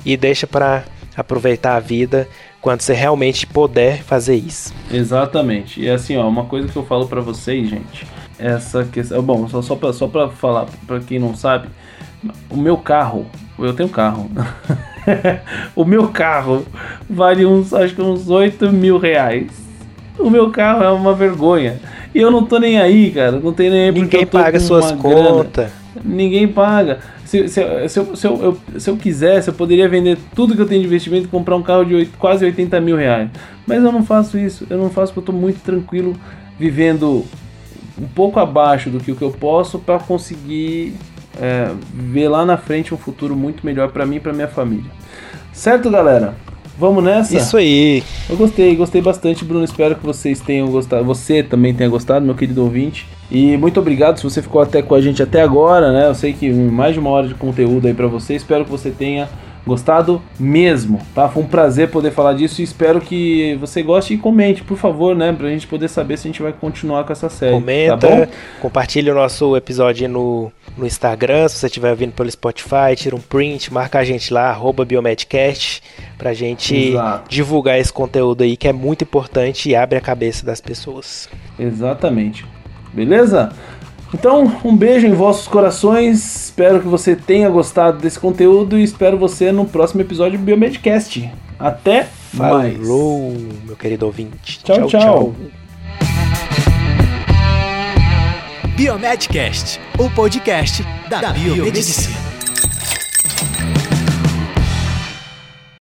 e deixa pra aproveitar a vida quando você realmente puder fazer isso. Exatamente. E assim, ó, uma coisa que eu falo pra vocês, gente, essa questão, bom, só só para só para falar pra quem não sabe, o meu carro, eu tenho carro. o meu carro vale uns, acho que uns 8 mil reais. O meu carro é uma vergonha. E eu não tô nem aí, cara. Não tenho nem aí Ninguém tô paga suas contas. Ninguém paga. Se, se, se, eu, se, eu, eu- se eu quisesse, eu poderia vender tudo que eu tenho de investimento e comprar um carro de oito- quase 80 mil reais. Mas eu não faço isso. Eu não faço porque eu estou muito tranquilo vivendo um pouco abaixo do que o que eu posso para conseguir é, ver lá na frente um futuro muito melhor para mim e para minha família. Certo, galera? Vamos nessa? Isso aí. Eu gostei, gostei bastante, Bruno. Espero que vocês tenham gostado. Você também tenha gostado, meu querido ouvinte. E muito obrigado se você ficou até com a gente até agora, né? Eu sei que mais de uma hora de conteúdo aí pra você. Espero que você tenha gostado mesmo, tá? Foi um prazer poder falar disso e espero que você goste e comente, por favor, né? Pra gente poder saber se a gente vai continuar com essa série. Comenta, tá bom? compartilha o nosso episódio aí no, no Instagram, se você estiver vindo pelo Spotify, tira um print, marca a gente lá, arroba Biomedcast, pra gente Exato. divulgar esse conteúdo aí que é muito importante e abre a cabeça das pessoas. Exatamente. Beleza? Então, um beijo em vossos corações. Espero que você tenha gostado desse conteúdo e espero você no próximo episódio do Biomedcast. Até mais. Falou, meu querido ouvinte. Tchau, tchau. Biomedcast, o podcast da biomedicina.